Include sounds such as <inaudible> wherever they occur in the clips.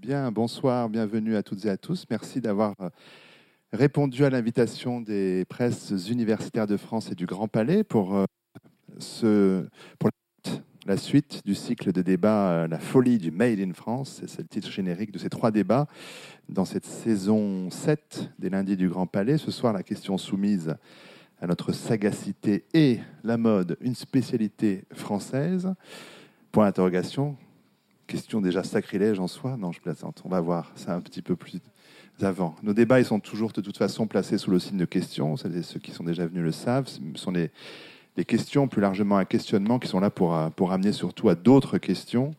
Bien, bonsoir, bienvenue à toutes et à tous. Merci d'avoir euh, répondu à l'invitation des presses universitaires de France et du Grand Palais pour, euh, ce, pour la suite du cycle de débats euh, La folie du Made in France. C'est le titre générique de ces trois débats dans cette saison 7 des lundis du Grand Palais. Ce soir, la question soumise à notre sagacité et la mode, une spécialité française. Point d'interrogation. Question déjà sacrilège en soi. Non, je plaisante. On va voir ça un petit peu plus avant. Nos débats, ils sont toujours de toute façon placés sous le signe de questions. Ceux qui sont déjà venus le savent. Ce sont des questions, plus largement un questionnement, qui sont là pour, pour amener surtout à d'autres questions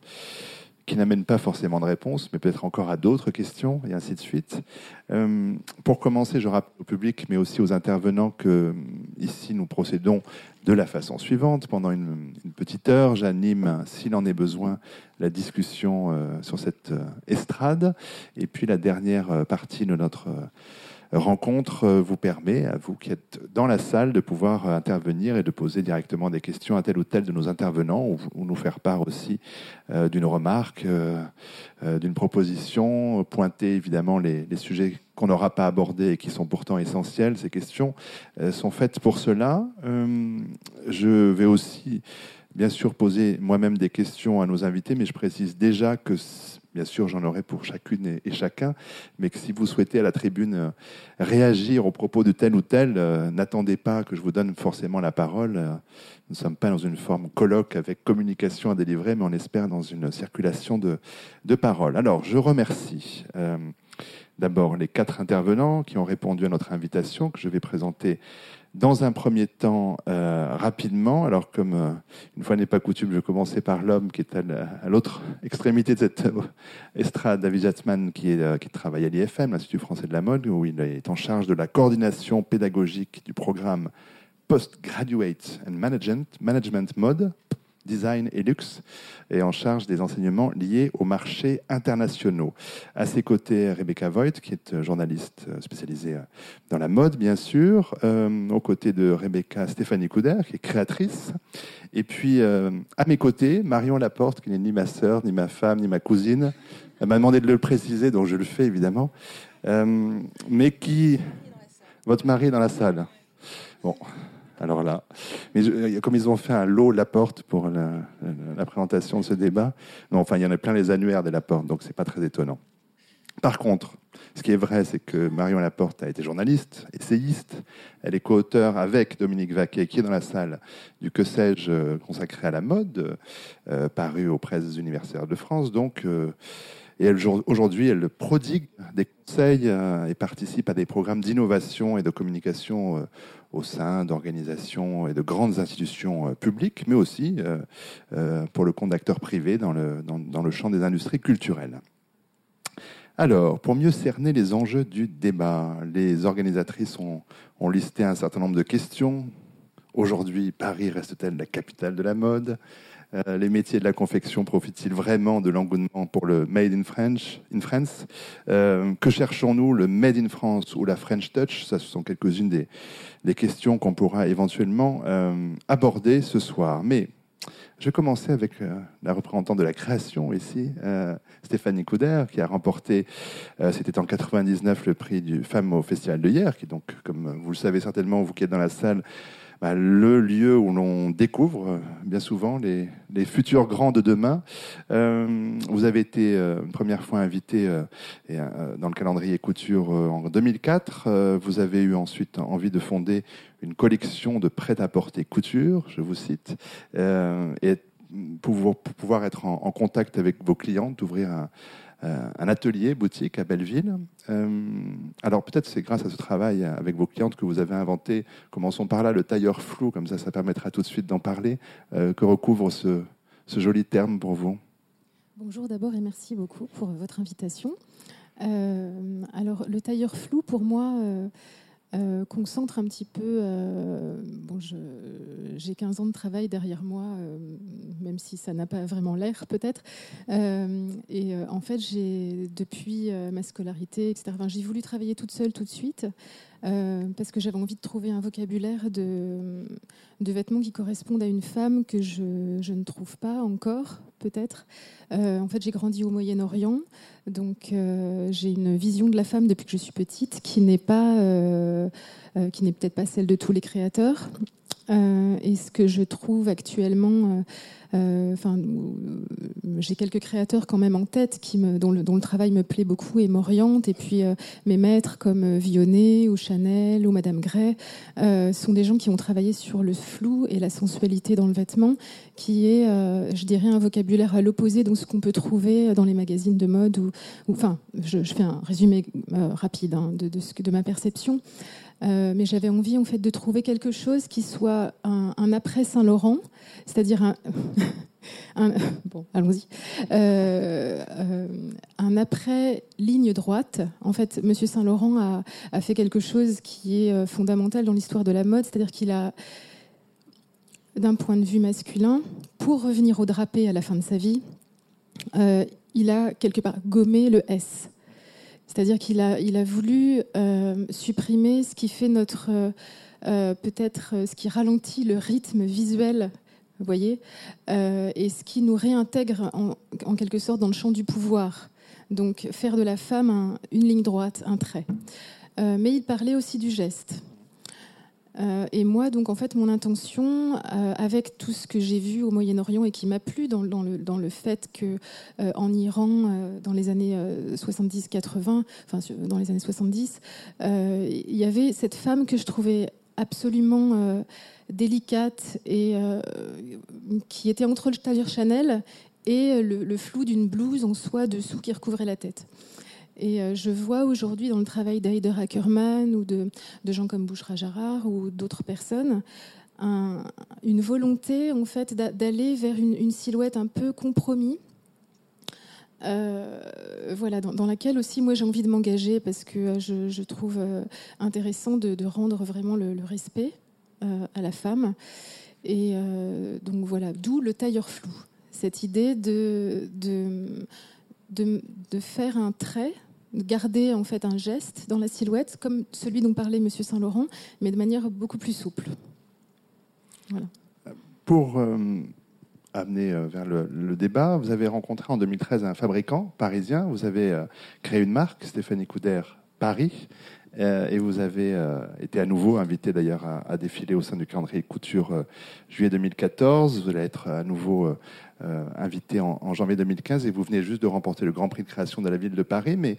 qui n'amènent pas forcément de réponse, mais peut-être encore à d'autres questions, et ainsi de suite. Euh, pour commencer, je rappelle au public, mais aussi aux intervenants, que euh, ici, nous procédons de la façon suivante. Pendant une, petite heure, j'anime, s'il en est besoin, la discussion euh, sur cette estrade. Et puis la dernière partie de notre rencontre euh, vous permet, à vous qui êtes dans la salle, de pouvoir euh, intervenir et de poser directement des questions à tel ou tel de nos intervenants ou, nous faire part aussi euh, d'une remarque, d'une proposition, pointer évidemment les, les sujets qu'on n'aura pas abordés et qui sont pourtant essentiels. Ces questions sont faites pour cela. je vais aussi bien sûr poser moi-même des questions à nos invités, mais je précise déjà que Bien sûr, j'en aurai pour chacune et chacun, mais que si vous souhaitez à la tribune euh, réagir au propos de tel ou tel, euh, n'attendez pas que je vous donne forcément la parole. Euh, nous ne sommes pas dans une forme colloque avec communication à délivrer, mais on espère dans une circulation de, de paroles. Alors, je remercie d'abord les quatre intervenants qui ont répondu à notre invitation, que je vais présenter dans un premier temps, rapidement, alors comme une fois n'est pas coutume, je vais commencer par l'homme qui est à l'autre extrémité de cette estrade, David Jatzman, qui, qui travaille à l'IFM, l'Institut français de la mode, où il est en charge de la coordination pédagogique du programme Postgraduate and Management, Management Mode, design et luxe, et en charge des enseignements liés aux marchés internationaux. À ses côtés, Rebecca Voigt, qui est journaliste spécialisée dans la mode, bien sûr. Euh, aux côtés de Rebecca, Stéphanie Couder, qui est créatrice. Et puis, euh, à mes côtés, Marion Laporte, qui n'est ni ma sœur, ni ma femme, ni ma cousine. Elle m'a demandé de le préciser, donc je le fais évidemment. Euh, mais qui... Votre mari est dans la salle? Bon, alors là, mais euh, comme ils ont fait un lot Laporte pour la, présentation de ce débat, non, enfin, il y en a plein les annuaires de Laporte, donc c'est pas très étonnant. Par contre, ce qui est vrai, c'est que Marion Laporte a été journaliste, essayiste. Elle est co-auteure avec Dominique Vaquet, qui est dans la salle, du Que sais-je euh, consacré à la mode, euh, paru aux presses universitaires de France. Donc, et aujourd'hui, elle prodigue des conseils et participe à des programmes d'innovation et de communication au sein d'organisations et de grandes institutions euh, publiques, mais aussi euh, euh, pour le compte d'acteurs privés dans le, dans, le champ des industries culturelles. Alors, pour mieux cerner les enjeux du débat, les organisatrices ont, ont listé un certain nombre de questions. Aujourd'hui, Paris reste-t-elle la capitale de la mode? Euh, les métiers de la confection profitent-ils vraiment de l'engouement pour le Made in, French, in France? Euh, Que cherchons-nous, le Made in France ou la French Touch? Ça, ce sont quelques-unes des, questions qu'on pourra éventuellement euh, aborder ce soir. Mais je vais commencer avec la représentante de la création ici, Stéphanie Couder, qui a remporté, c'était en 99, le prix du Femme au Festival de hier, qui donc, comme vous le savez certainement, vous qui êtes dans la salle, bah, le lieu où l'on découvre euh, bien souvent les, futurs grands de demain. Euh, vous avez été euh, une première fois invité dans le calendrier couture en 2004. vous avez eu ensuite envie de fonder une collection de prêt-à-porter couture, je vous cite, et pour, pouvoir être en, contact avec vos clients, d'ouvrir un, euh, un atelier boutique à Belleville. Euh, alors peut-être c'est grâce à ce travail avec vos clientes que vous avez inventé, commençons par là, le tailleur flou, comme ça ça permettra tout de suite d'en parler, euh, que recouvre ce, joli terme pour vous? Bonjour d'abord et merci beaucoup pour votre invitation. alors le tailleur flou pour moi euh, concentre un petit peu. Euh, bon, j'ai 15 ans de travail derrière moi, euh, même si ça n'a pas vraiment l'air peut-être. et en fait, j'ai depuis ma scolarité, etc. j'ai voulu travailler toute seule tout de suite. parce que j'avais envie de trouver un vocabulaire de, de, vêtements qui correspondent à une femme que je, ne trouve pas encore, peut-être. en fait, j'ai grandi au Moyen-Orient, donc j'ai une vision de la femme depuis que je suis petite qui n'est n'est peut-être pas celle de tous les créateurs. Et ce que je trouve actuellement euh, enfin, j'ai quelques créateurs quand même en tête qui me, dont, le, travail me plaît beaucoup et m'oriente. Et puis euh, mes maîtres comme euh, Vionnet ou Chanel ou Madame Gray sont des gens qui ont travaillé sur le flou et la sensualité dans le vêtement, qui est, je dirais, un vocabulaire à l'opposé de ce qu'on peut trouver dans les magazines de mode. Ou, enfin, je, fais un résumé rapide hein, de, de, ce, de ma perception. Euh, mais j'avais envie en fait de trouver quelque chose qui soit un, après Saint-Laurent, c'est-à-dire <laughs> un, bon, allons-y, euh, euh, un après ligne droite. En fait, Monsieur Saint-Laurent a, a, fait quelque chose qui est fondamental dans l'histoire de la mode, c'est-à-dire qu'il a, d'un point de vue masculin, pour revenir au drapé à la fin de sa vie, il a quelque part gommé le S. C'est-à-dire qu'il a, voulu euh, supprimer ce qui fait notre, euh, euh, peut-être ce qui ralentit le rythme visuel, vous voyez, et ce qui nous réintègre en, quelque sorte dans le champ du pouvoir. Donc faire de la femme une ligne droite, un trait. mais il parlait aussi du geste. Euh, et moi, donc, en fait, mon intention, euh, avec tout ce que j'ai vu au Moyen-Orient et qui m'a plu dans, le, dans, le, fait que euh, en Iran, dans les années 70-80, enfin, dans les années 70, il y avait cette femme que je trouvais absolument délicate et qui était entre le Chanel et le, le flou d'une blouse en soie dessous qui recouvrait la tête. Et euh, je vois aujourd'hui dans le travail d'Aider Ackerman ou de, gens comme Bouchra Jarar ou d'autres personnes une volonté en fait d'aller vers une, silhouette un peu compromis. Euh, voilà, dans, laquelle aussi moi j'ai envie de m'engager parce que euh, je, trouve intéressant de, rendre vraiment le, respect à la femme. Et donc voilà, d'où le tailleur flou, cette idée de, de, faire un trait, de garder en fait un geste dans la silhouette, comme celui dont parlait Monsieur Saint-Laurent, mais de manière beaucoup plus souple. Pour euh, amener euh, vers le, débat, vous avez rencontré en 2013 un fabricant parisien, vous avez euh, créé une marque, Stéphanie Couder Paris, et vous avez été à nouveau invité d'ailleurs à, défiler au sein du calendrier couture juillet 2014. Vous allez être à nouveau euh, invité en, janvier 2015 et vous venez juste de remporter le Grand Prix de création de la ville de Paris. Mais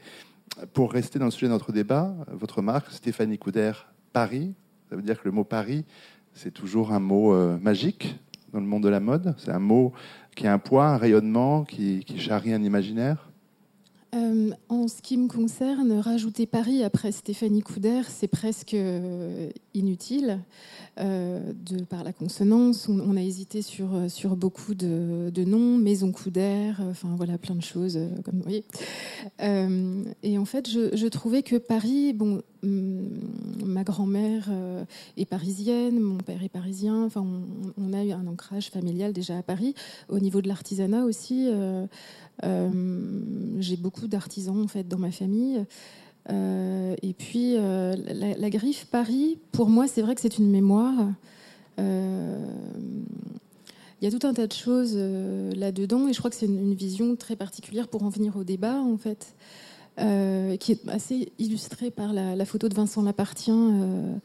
pour rester dans le sujet de notre débat, votre marque, Stéphanie Couder Paris, ça veut dire que le mot Paris, c'est toujours un mot euh, magique dans le monde de la mode. C'est un mot qui a un poids, un rayonnement, qui, qui charrie un imaginaire. Euh, en ce qui me concerne, rajouter Paris après Stéphanie Couder, c'est presque euh, inutile euh, de par la consonance. On, a hésité sur, sur beaucoup de, noms, Maison Couder, enfin voilà, plein de choses. comme vous et en fait, je, trouvais que Paris, bon, hum, ma grand-mère est parisienne, mon père est parisien. Enfin, on, a eu un ancrage familial déjà à Paris. Au niveau de l'artisanat aussi. J'ai beaucoup d'artisans en fait dans ma famille. Euh, et puis euh, la, griffe Paris, pour moi, c'est vrai que c'est une mémoire. Il y a tout un tas de choses là-dedans, et je crois que c'est une, vision très particulière pour en venir au débat, en fait, qui est assez illustrée par la, la photo de Vincent Lapartien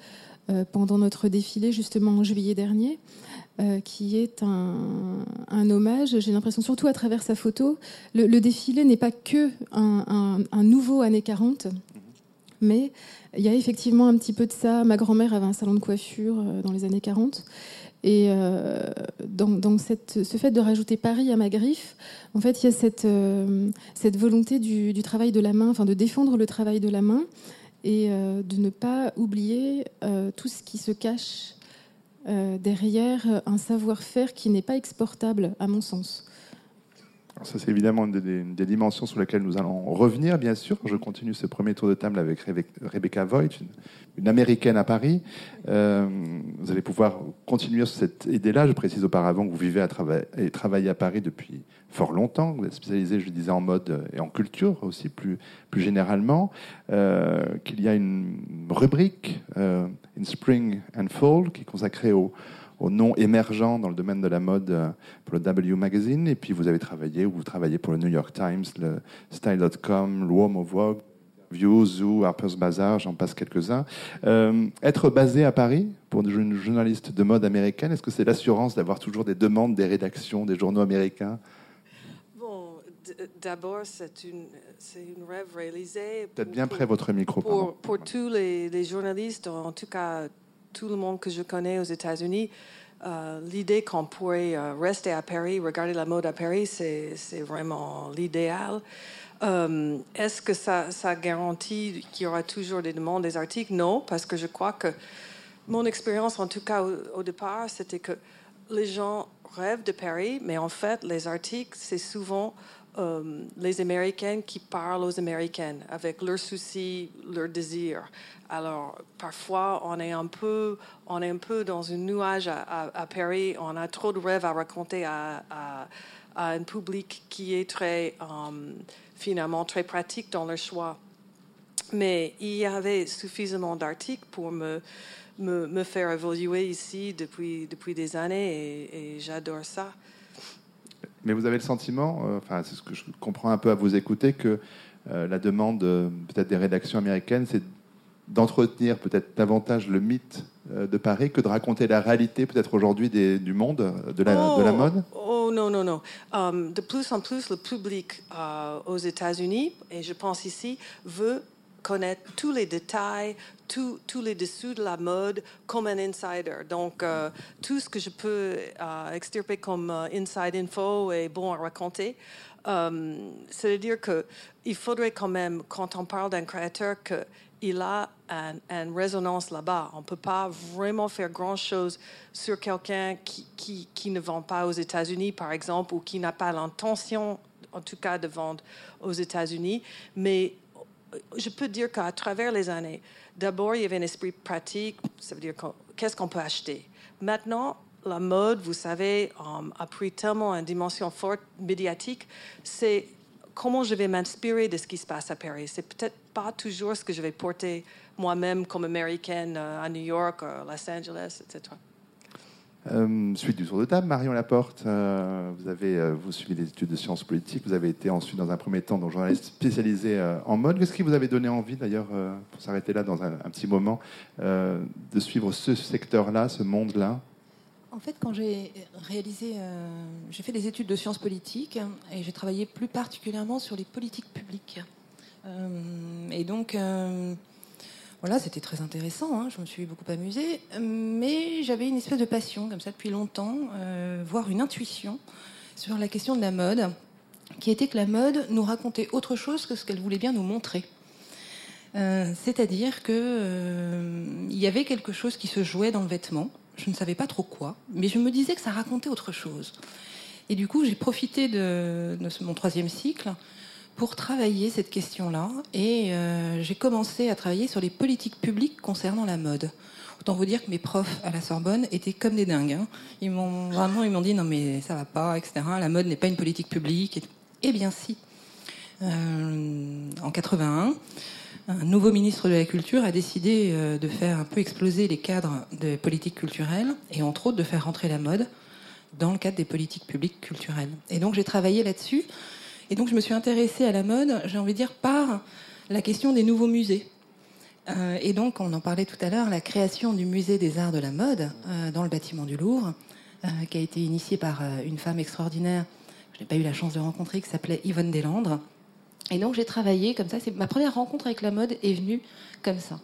euh, pendant notre défilé justement en juillet dernier, euh, qui est un, hommage, j'ai l'impression surtout à travers sa photo, le, défilé n'est pas que un, nouveau années 40, mais il y a effectivement un petit peu de ça. Ma grand-mère avait un salon de coiffure euh, dans les années 40. Et dans, cette, ce fait de rajouter Paris à ma griffe, en fait, il y a cette, cette volonté du, travail de la main, enfin de défendre le travail de la main, et euh, de ne pas oublier euh, tout ce qui se cache euh, derrière un savoir-faire qui n'est pas exportable, à mon sens. ça, c'est évidemment une des, dimensions sur lesquelles nous allons revenir, bien sûr. Je continue ce premier tour de table avec Rebecca Voigt, une, américaine à Paris. Euh, vous allez pouvoir continuer sur cette idée-là. Je précise auparavant que vous vivez et travaillez à Paris depuis fort longtemps. Vous êtes spécialisé, je disais, en mode et en culture aussi, plus, plus généralement. Euh, qu'il y a une rubrique, euh, In Spring and Fall, qui est consacrée au au nom émergent dans le domaine de la mode euh, pour le W Magazine. Et puis vous avez travaillé, ou vous travaillez pour le New York Times, le Style.com, of Vogue, View, Zoo, Harper's Bazaar, j'en passe quelques-uns. Être basé à Paris pour une journaliste de mode américaine, est-ce que c'est l'assurance d'avoir toujours des demandes des rédactions des journaux américains d'abord, c'est une, une, rêve réalisée. Peut-être bien près votre micro. Pour, pour tous les, les, journalistes, en tout cas tout le monde que je connais aux États-Unis, euh, l'idée qu'on pourrait euh, rester à Paris, regarder la mode à Paris, c'est vraiment l'idéal. Euh, est-ce que ça, ça garantit qu'il y aura toujours des demandes, des articles? Non, parce que je crois que mon expérience, en tout cas au départ, c'était que les gens rêvent de Paris, mais en fait, les articles, c'est souvent euh, les Américaines qui parlent aux Américaines avec leurs soucis, leurs désirs. Alors, parfois, on est un peu, on est un peu dans un nuage à, Paris. On a trop de rêves à raconter à, un public qui est très, euh, finalement, très pratique dans leur choix. Mais il y avait suffisamment d'articles pour me, me, faire évoluer ici depuis, depuis des années et j'adore ça. Mais vous avez le sentiment, euh, enfin, c'est ce que je comprends un peu à vous écouter, que euh, la demande euh, peut-être des rédactions américaines, c'est d'entretenir peut-être davantage le mythe de Paris que de raconter la réalité peut-être aujourd'hui du monde, de la, de la, oh, mode? Oh non, non, non. de plus en plus, le public aux États-Unis, et je pense ici, veut connaître tous les détails, tous les dessous de la mode comme un insider. Donc, euh, tout ce que je peux euh, extirper comme euh, inside info est bon à raconter. C'est-à-dire qu'il faudrait quand même, quand on parle d'un créateur, qu'il a une résonance là-bas. On ne peut pas vraiment faire grand-chose sur quelqu'un qui, ne vend pas aux États-Unis, par exemple, ou qui n'a pas l'intention, en tout cas, de vendre aux États-Unis. Mais je peux dire qu'à travers les années, d'abord, il y avait un esprit pratique, ça veut dire qu'est-ce qu'on peut acheter? Maintenant, la mode, vous savez, um, a pris tellement une dimension forte médiatique, c'est comment je vais m'inspirer de ce qui se passe à Paris. C'est peut-être pas toujours ce que je vais porter moi-même comme américaine euh, à New York, à Los Angeles, etc. Euh, suite du tour de table, Marion Laporte, euh, vous avez euh, vous suivi des études de sciences politiques, vous avez été ensuite dans un premier temps donc journaliste spécialisé en mode. Qu'est-ce qui vous avait donné envie d'ailleurs, pour s'arrêter là dans un, petit moment, de suivre ce secteur-là, ce monde-là? En fait, quand j'ai réalisé, j'ai fait des études de sciences politiques et j'ai travaillé plus particulièrement sur les politiques publiques. et donc voilà, c'était très intéressant, hein, je me suis beaucoup amusée, mais j'avais une espèce de passion, comme ça, depuis longtemps, euh, voire une intuition sur la question de la mode, qui était que la mode nous racontait autre chose que ce qu'elle voulait bien nous montrer. Euh, c'est-à-dire qu'il euh, y avait quelque chose qui se jouait dans le vêtement, je ne savais pas trop quoi, mais je me disais que ça racontait autre chose. Et du coup, j'ai profité de mon troisième cycle pour travailler cette question-là. Et euh, j'ai commencé à travailler sur les politiques publiques concernant la mode. Autant vous dire que mes profs à la Sorbonne étaient comme des dingues. Hein. Ils m'ont vraiment, ils m'ont dit non mais ça va pas, etc. La mode n'est pas une politique publique. Eh bien si. Euh, en 81, un nouveau ministre de la Culture a décidé euh, de faire un peu exploser les cadres de politique culturelle et entre autres de faire rentrer la mode dans le cadre des politiques publiques culturelles. Et donc j'ai travaillé là-dessus et donc je me suis intéressée à la mode, j'ai envie de dire, par la question des nouveaux musées. Euh, et donc, on en parlait tout à l'heure, la création du musée des arts de la mode euh, dans le bâtiment du Louvre, euh, qui a été initiée par une femme extraordinaire que je n'ai pas eu la chance de rencontrer, qui s'appelait Yvonne Deslandres. Et donc, j'ai travaillé comme ça. Ma première rencontre avec la mode est venue comme ça.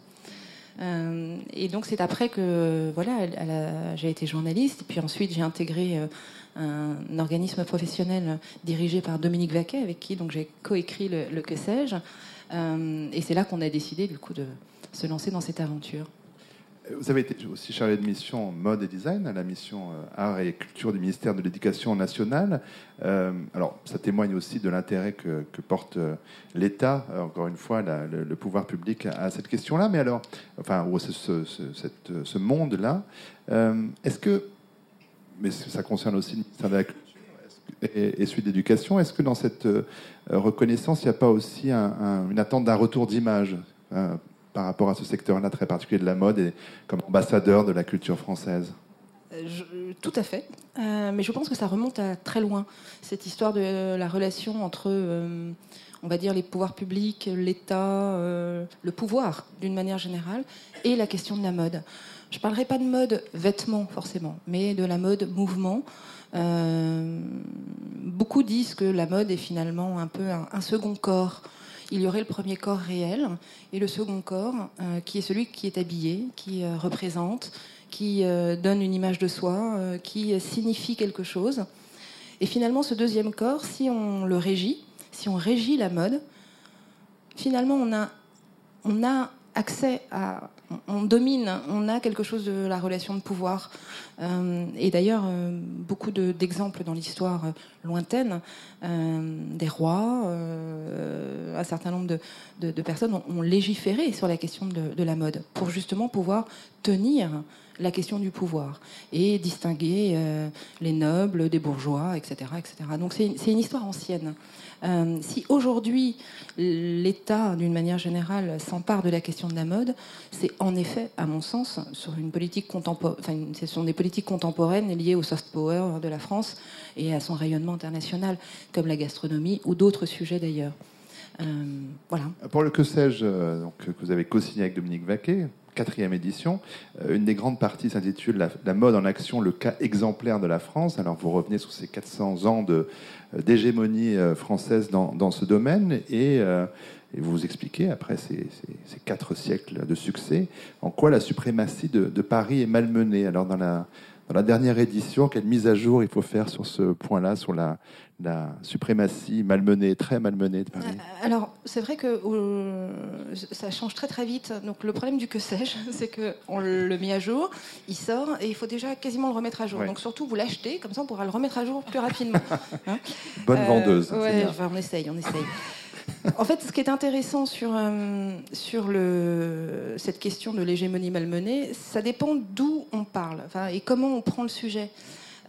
et donc, c'est après que voilà, j'ai été journaliste. Puis ensuite, j'ai intégré un organisme professionnel dirigé par Dominique Vaquet, avec qui donc j'ai coécrit le, Que sais-je. Euh, et c'est là qu'on a décidé du coup de se lancer dans cette aventure. Vous avez été aussi chargé de mission mode et design à la mission euh, art et culture du ministère de l'Éducation nationale. Euh, alors, ça témoigne aussi de l'intérêt que, porte l'État, encore une fois, le, pouvoir public à, cette question-là. Mais alors, enfin, ce, ce, monde-là, est-ce que, mais ça concerne aussi le ministère de la Culture et, celui de l'Éducation, est-ce que dans cette reconnaissance, il n'y a pas aussi une attente d'un retour d'image par rapport à ce secteur-là très particulier de la mode et comme ambassadeur de la culture française? Euh, tout à fait, euh, mais je pense que ça remonte à très loin, cette histoire de la relation entre, euh, on va dire, les pouvoirs publics, l'État, le pouvoir d'une manière générale, et la question de la mode. Je ne parlerai pas de mode vêtements forcément, mais de la mode mouvement. beaucoup disent que la mode est finalement un peu un second corps il y aurait le premier corps réel et le second corps euh, qui est celui qui est habillé, qui euh, représente, qui euh, donne une image de soi, qui signifie quelque chose. Et finalement, ce deuxième corps, si on le régit, si on régit la mode, finalement, on a, on a accès à, on domine, on a quelque chose de la relation de pouvoir. Euh, et d'ailleurs, euh, beaucoup d'exemples dans l'histoire euh, lointaine, des rois, un certain nombre de, personnes ont, légiféré sur la question de, la mode pour justement pouvoir tenir la question du pouvoir et distinguer les nobles des bourgeois, etc. etc. Donc c'est une histoire ancienne. Euh, si aujourd'hui l'État, d'une manière générale, s'empare de la question de la mode, c'est en effet, à mon sens, sur une politique contemporaine, enfin, ce des politiques contemporaines liées au soft power de la France et à son rayonnement international, comme la gastronomie ou d'autres sujets d'ailleurs. Euh, voilà. Pour le que sais-je, euh, que vous avez co-signé avec Dominique Vaquet, quatrième édition. une des grandes parties s'intitule la, mode en action, le cas exemplaire de la France. Alors vous revenez sur ces 400 ans de, d'hégémonie euh, française dans, ce domaine euh, et, vous vous expliquez, après ces, quatre siècles de succès, en quoi la suprématie de, Paris est malmenée. Alors dans la, dans la dernière édition, quelle mise à jour il faut faire sur ce point-là, sur la, la suprématie malmenée, très malmenée de Paris euh, Alors, c'est vrai que ça change très très vite. Donc, le problème du que sais-je, <laughs> c'est qu'on le met à jour, il sort et il faut déjà quasiment le remettre à jour. Donc, surtout, vous l'achetez, comme ça on pourra le remettre à jour plus rapidement. <laughs> Hein Bonne vendeuse. Ouais, on essaye, on essaye. en fait, ce qui est intéressant sur, euh, sur le, cette question de l'hégémonie malmenée, ça dépend d'où on parle et comment on prend le sujet.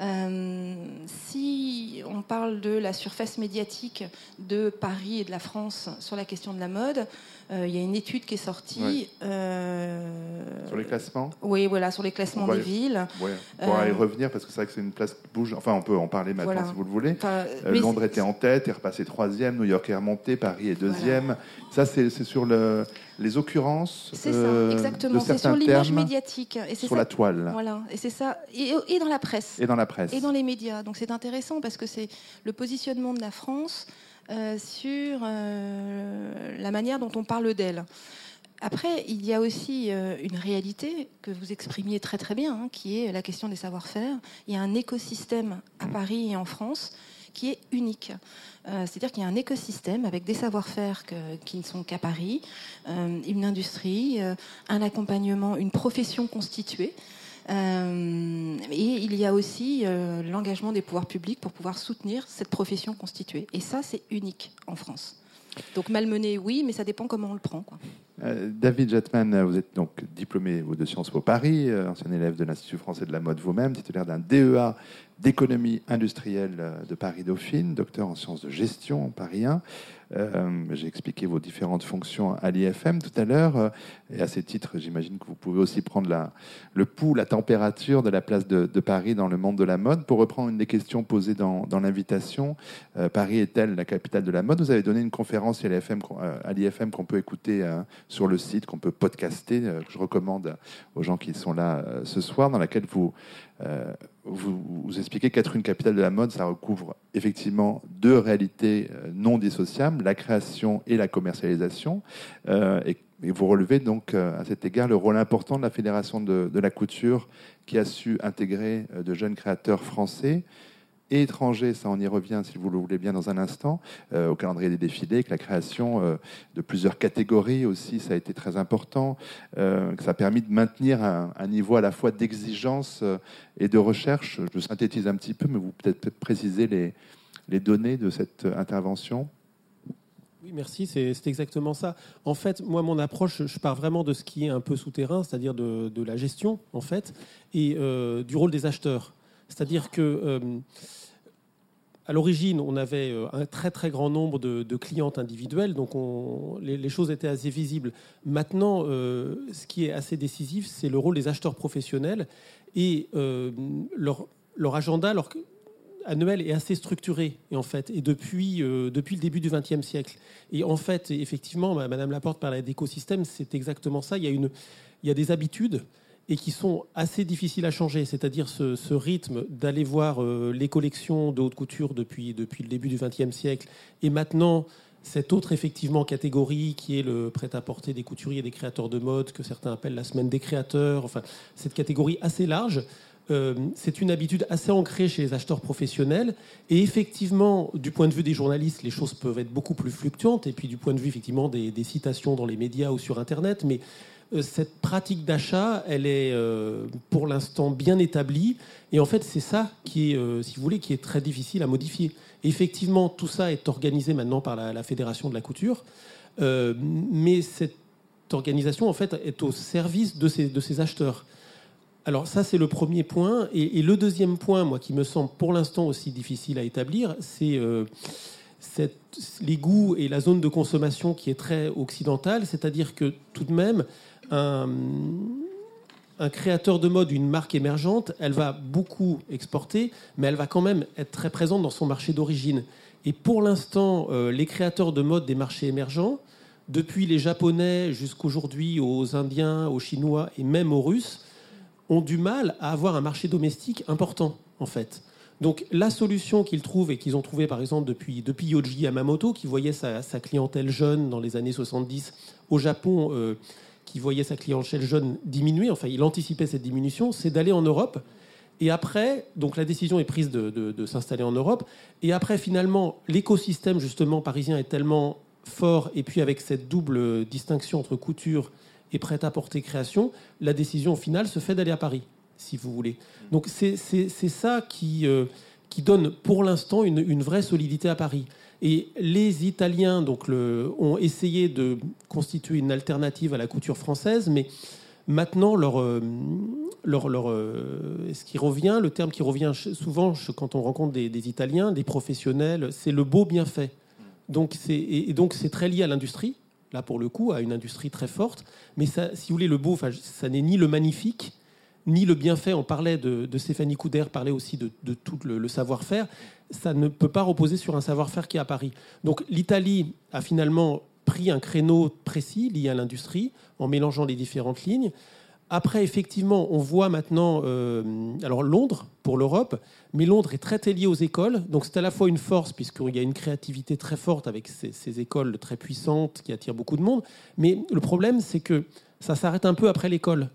Euh, si on parle de la surface médiatique de Paris et de la France sur la question de la mode, euh, il y a une étude qui est sortie. Euh, sur les classements Oui, voilà, sur les classements des villes. Ouais. On pourra y revenir parce que c'est vrai que c'est une place qui bouge. Enfin, on peut en parler maintenant si vous le voulez. Londres était en tête, est repassé troisième, New York est remonté, Paris est deuxième. Ça, c'est sur le les occurrences C'est ça, euh, exactement. C'est sur l'image médiatique. Et sur la toile. Voilà, et c'est ça. Et, dans la presse. Et dans la presse. Et dans les médias. Donc c'est intéressant parce que c'est le positionnement de la France euh, sur euh, la manière dont on parle d'elle. Après, il y a aussi une réalité que vous exprimiez très très bien, hein, qui est la question des savoir-faire. Il y a un écosystème à Paris et en France qui est unique. Euh, c'est-à-dire qu'il y a un écosystème avec des savoir-faire qui ne sont qu'à Paris, euh, une industrie, euh, un accompagnement, une profession constituée. et il y a aussi l'engagement des pouvoirs publics pour pouvoir soutenir cette profession constituée. Et ça, c'est unique en France. Donc malmené, oui, mais ça dépend comment on le prend. David Jetman, vous êtes donc diplômé de Sciences Po Paris, ancien élève de l'Institut français de la mode vous-même, titulaire d'un DEA d'économie industrielle de Paris-Dauphine, docteur en sciences de gestion Paris 1. Euh, j'ai expliqué vos différentes fonctions à l'IFM tout à l'heure. Euh, et à ces titres, j'imagine que vous pouvez aussi prendre la, le pouls, la température de la place de, Paris dans le monde de la mode. Pour reprendre une des questions posées dans, l'invitation, euh, Paris est-elle la capitale de la mode? Vous avez donné une conférence à l'IFM qu'on peut écouter sur le site, qu'on peut podcaster, que je recommande aux gens qui sont là ce soir, dans laquelle vous euh, vous, vous, expliquez qu'être une capitale de la mode, ça recouvre effectivement deux réalités euh, non dissociables, la création et la commercialisation. Euh, et, vous relevez donc à cet égard le rôle important de la Fédération de, la couture qui a su intégrer de jeunes créateurs français et étrangers, ça on y revient si vous le voulez bien dans un instant, euh, au calendrier des défilés, que la création euh, de plusieurs catégories aussi, ça a été très important, euh, que ça a permis de maintenir un, niveau à la fois d'exigence et de recherche. Je synthétise un petit peu, mais vous peut-être préciser les, données de cette intervention. Oui, merci, c'est exactement ça. En fait, moi, mon approche, je pars vraiment de ce qui est un peu souterrain, c'est-à-dire de, la gestion, en fait, et du rôle des acheteurs. C'est-à-dire que euh, à l'origine, on avait euh, un très très grand nombre de, clientes individuelles, donc les, choses étaient assez visibles. Maintenant, euh, ce qui est assez décisif, c'est le rôle des acheteurs professionnels et leur, agenda annuel est assez structuré, en fait, et depuis, le début du XXe siècle. Et en fait, effectivement, Madame Laporte parlait d'écosystème, c'est exactement ça. Il y a des habitudes et qui sont assez difficiles à changer, c'est-à-dire ce, rythme d'aller voir euh, les collections de haute couture depuis, le début du XXe siècle, et maintenant cette autre effectivement catégorie qui est le prêt-à-porter des couturiers et des créateurs de mode, que certains appellent la semaine des créateurs, enfin cette catégorie assez large, euh, c'est une habitude assez ancrée chez les acheteurs professionnels. Et effectivement, du point de vue des journalistes, les choses peuvent être beaucoup plus fluctuantes. Et puis du point de vue effectivement des, des citations dans les médias ou sur Internet, mais cette pratique d'achat, elle est euh, pour l'instant bien établie. Et en fait, c'est ça qui est, euh, si vous voulez, qui est très difficile à modifier. effectivement, tout ça est organisé maintenant par la, Fédération de la couture. mais cette organisation, en fait, est au service de ces acheteurs. Alors ça, c'est le premier point. Et, le deuxième point, moi, qui me semble pour l'instant aussi difficile à établir, c'est les goûts et la zone de consommation qui est très occidentale. C'est-à-dire que tout de même, un, créateur de mode, une marque émergente, elle va beaucoup exporter, mais elle va quand même être très présente dans son marché d'origine. Et pour l'instant, euh, les créateurs de mode des marchés émergents, depuis les Japonais jusqu'aujourd'hui aux Indiens, aux Chinois et même aux Russes, ont du mal à avoir un marché domestique important, en fait. Donc la solution qu'ils trouvent et qu'ils ont trouvé par exemple depuis, depuis Yoji Yamamoto, qui voyait sa, clientèle jeune dans les années 70 au Japon, euh, qui voyait sa clientèle jeune diminuer, enfin il anticipait cette diminution, c'est d'aller en Europe. Et après, donc la décision est prise de, s'installer en Europe. Et après, finalement, l'écosystème justement parisien est tellement fort, et puis avec cette double distinction entre couture et prêt-à-porter création, la décision finale se fait d'aller à Paris, si vous voulez. Donc c'est ça qui, euh, qui donne pour l'instant une vraie solidité à Paris. Et les Italiens donc, ont essayé de constituer une alternative à la couture française, mais maintenant, leur, euh, leur, leur, euh, ce qui revient, le terme qui revient souvent quand on rencontre des, Italiens, des professionnels, c'est le beau bien fait. Donc et, donc c'est très lié à l'industrie, là pour le coup, à une industrie très forte. Mais si vous voulez, le beau, ça n'est ni le magnifique, ni le bienfait. On parlait de, Stéphanie Couder, parlait aussi de, tout le, savoir-faire. Ça ne peut pas reposer sur un savoir-faire qui est à Paris. Donc l'Italie a finalement pris un créneau précis lié à l'industrie en mélangeant les différentes lignes. Après, effectivement, on voit maintenant, euh, alors Londres pour l'Europe, mais Londres est très lié aux écoles, donc c'est à la fois une force puisqu'il y a une créativité très forte avec ces, ces, écoles très puissantes qui attirent beaucoup de monde, mais le problème c'est que ça s'arrête un peu après l'école.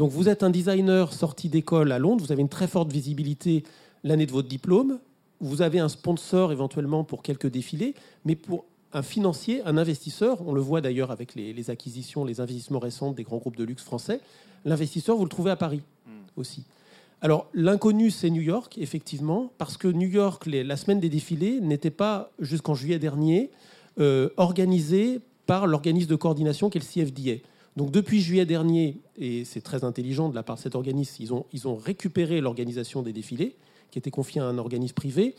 Donc vous êtes un designer sorti d'école à Londres, vous avez une très forte visibilité l'année de votre diplôme, vous avez un sponsor éventuellement pour quelques défilés, mais pour un financier, un investisseur, on le voit d'ailleurs avec les, acquisitions, les investissements récents des grands groupes de luxe français, l'investisseur, vous le trouvez à Paris hmm. aussi. Alors l'inconnu, c'est New York, effectivement, parce que New York, la semaine des défilés, n'était pas, jusqu'en juillet dernier, euh, organisée par l'organisme de coordination qui est le CFDA. Donc depuis juillet dernier, et c'est très intelligent de la part de cet organisme, ils ont, récupéré l'organisation des défilés, qui était confiée à un organisme privé,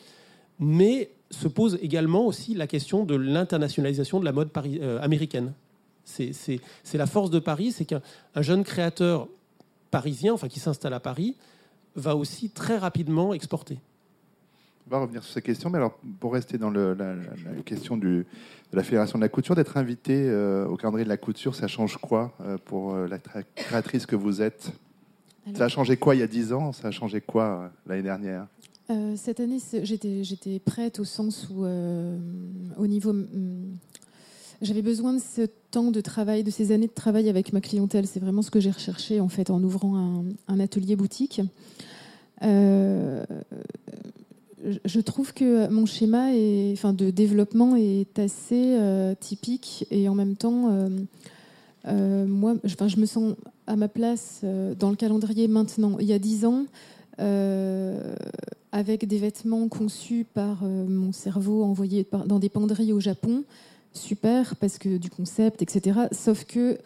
mais se pose également aussi la question de l'internationalisation de la mode euh, américaine. C'est la force de Paris, c'est qu'un jeune créateur parisien, enfin qui s'installe à Paris, va aussi très rapidement exporter. Va revenir sur ces questions, mais alors pour rester dans la, question du, de la Fédération de la couture, d'être invité euh, au calendrier de la couture, ça change quoi euh, pour euh, la créatrice que vous êtes? Ça a changé quoi il y a dix ans? Ça a changé quoi l'année dernière? Cette année, j'étais prête au sens où, au niveau j'avais besoin de ce temps de travail, de ces années de travail avec ma clientèle. C'est vraiment ce que j'ai recherché en fait en ouvrant un, un atelier boutique. Euh, je trouve que mon schéma de développement est assez typique et en même temps, moi, je, enfin, je me sens à ma place dans le calendrier maintenant. Il y a dix ans, avec des vêtements conçus par mon cerveau, envoyés dans des penderies au Japon, super, parce que du concept, etc. Sauf que